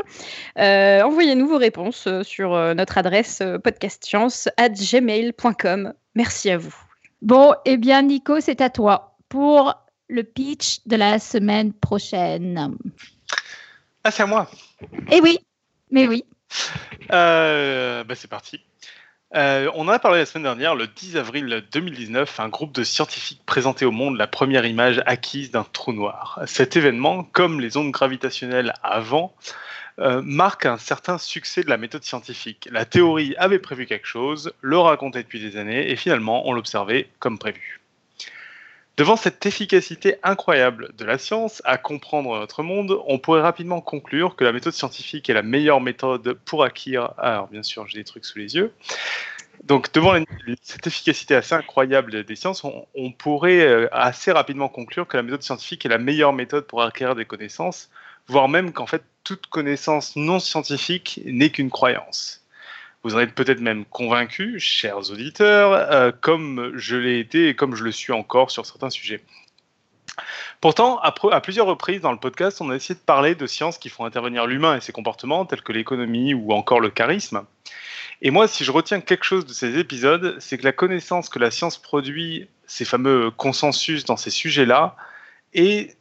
euh, Envoyez-nous vos réponses sur notre adresse podcastscience@gmail.com. Merci à vous. Bon, eh bien Nico, c'est à toi pour le pitch de la semaine prochaine. Ah, c'est à moi. Eh oui, mais oui. Euh, bah, c'est parti. Euh, on en a parlé la semaine dernière, le 10 avril 2019, un groupe de scientifiques présentait au monde la première image acquise d'un trou noir. Cet événement, comme les ondes gravitationnelles avant, euh, marque un certain succès de la méthode scientifique. La théorie avait prévu quelque chose, le racontait depuis des années, et finalement on l'observait comme prévu. Devant cette efficacité incroyable de la science à comprendre notre monde, on pourrait rapidement conclure que la méthode scientifique est la meilleure méthode pour acquérir. Alors, bien sûr, j'ai des trucs sous les yeux. Donc, devant cette efficacité assez incroyable des sciences, on, pourrait euh, assez rapidement conclure que la méthode scientifique est la meilleure méthode pour acquérir des connaissances, voire même qu'en fait, toute connaissance non scientifique n'est qu'une croyance. Vous en êtes peut-être même convaincus, chers auditeurs, euh, comme je l'ai été et comme je le suis encore sur certains sujets. Pourtant, à, à, plusieurs reprises dans le podcast, on a essayé de parler de sciences qui font intervenir l'humain et ses comportements, tels que l'économie ou encore le charisme. Et moi, si je retiens quelque chose de ces épisodes, c'est que la connaissance que la science produit, ces fameux consensus dans ces sujets-là, est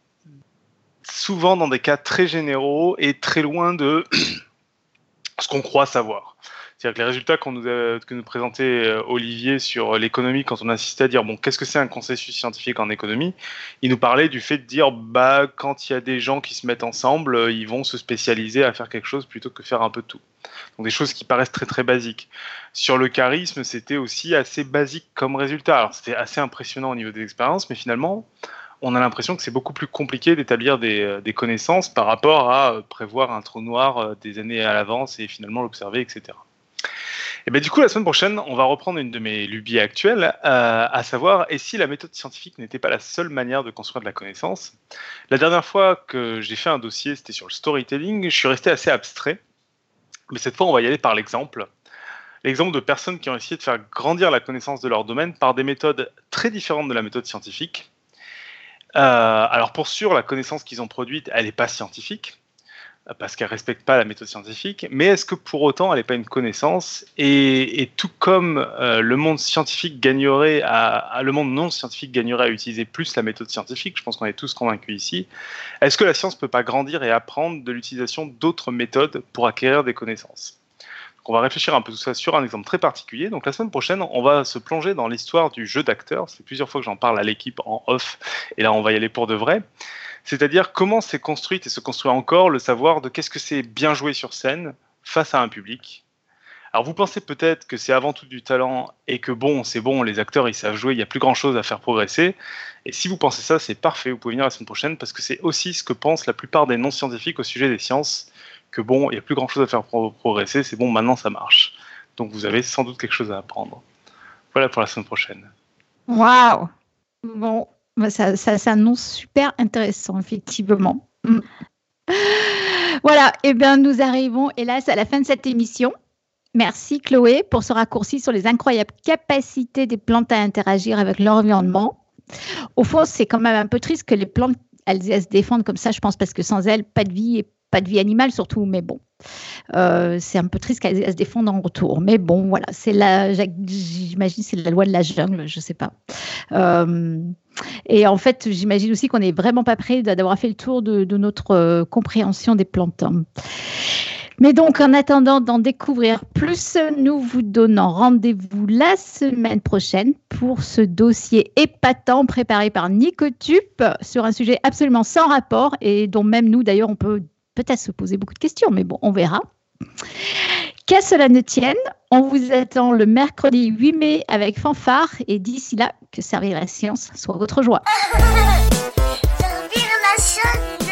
souvent dans des cas très généraux et très loin de ce qu'on croit savoir. Les résultats que nous présentait euh, Olivier sur l'économie, quand on insistait à dire bon, qu'est-ce que c'est un consensus scientifique en économie, il nous parlait du fait de dire bah quand il y a des gens qui se mettent ensemble, euh, ils vont se spécialiser à faire quelque chose plutôt que faire un peu tout. Donc des choses qui paraissent très très basiques. Sur le charisme, c'était aussi assez basique comme résultat. Alors c'était assez impressionnant au niveau des expériences, mais finalement, on a l'impression que c'est beaucoup plus compliqué d'établir euh, des, connaissances par rapport à prévoir un trou noir des années à l'avance et finalement l'observer, etc. Et ben, du coup, la semaine prochaine, on va reprendre une de mes lubies actuelles, euh, à savoir, et si la méthode scientifique n'était pas la seule manière de construire de la connaissance? La dernière fois que j'ai fait un dossier, c'était sur le storytelling, je suis resté assez abstrait, mais cette fois, on va y aller par l'exemple. L'exemple de personnes qui ont essayé de faire grandir la connaissance de leur domaine par des méthodes très différentes de la méthode scientifique. Euh, alors pour sûr, la connaissance qu'ils ont produite, elle n'est pas scientifique parce qu'elle respecte pas la méthode scientifique, mais est-ce que pour autant elle n'est pas une connaissance et, tout comme euh, le monde scientifique gagnerait le monde non scientifique gagnerait à utiliser plus la méthode scientifique, je pense qu'on est tous convaincus ici. Est-ce que la science peut pas grandir et apprendre de l'utilisation d'autres méthodes pour acquérir des connaissances? On va réfléchir un peu tout ça sur un exemple très particulier. Donc la semaine prochaine, on va se plonger dans l'histoire du jeu d'acteur. C'est plusieurs fois que j'en parle à l'équipe en off, et là on va y aller pour de vrai. C'est-à-dire comment s'est construite et se construit encore le savoir de qu'est-ce que c'est bien jouer sur scène face à un public. Alors vous pensez peut-être que c'est avant tout du talent et que bon, c'est bon, les acteurs ils savent jouer, il n'y a plus grand-chose à faire progresser. Et si vous pensez ça, c'est parfait, vous pouvez venir la semaine prochaine parce que c'est aussi ce que pensent la plupart des non-scientifiques au sujet des sciences que bon, il n'y a plus grand chose à faire progresser, c'est bon, maintenant ça marche. Donc vous avez sans doute quelque chose à apprendre. Voilà pour la semaine prochaine. Waouh Bon, ça, ça s'annonce super intéressant, effectivement. Mm. Voilà, et eh bien nous arrivons hélas à la fin de cette émission. Merci Chloé pour ce raccourci sur les incroyables capacités des plantes à interagir avec leur environnement. Au fond, c'est quand même un peu triste que les plantes elles, se défendent comme ça, je pense, parce que sans elles, pas de vie et pas de vie animale surtout, mais bon. Euh, c'est un peu triste qu'elle se défende en retour. Mais bon, voilà, c'est la, j'imagine, c'est la loi de la jungle, je sais pas. Euh, et en fait, j'imagine aussi qu'on n'est vraiment pas prêt d'avoir fait le tour de, notre euh, compréhension des plantes. Mais donc, en attendant d'en découvrir plus, nous vous donnons rendez-vous la semaine prochaine pour ce dossier épatant préparé par Nicotup sur un sujet absolument sans rapport et dont même nous, d'ailleurs, on peut peut-être se poser beaucoup de questions, mais bon, on verra. Qu'à cela ne tienne, on vous attend le mercredi 8 mai avec fanfare et d'ici là, que servir la science soit votre joie. servir la science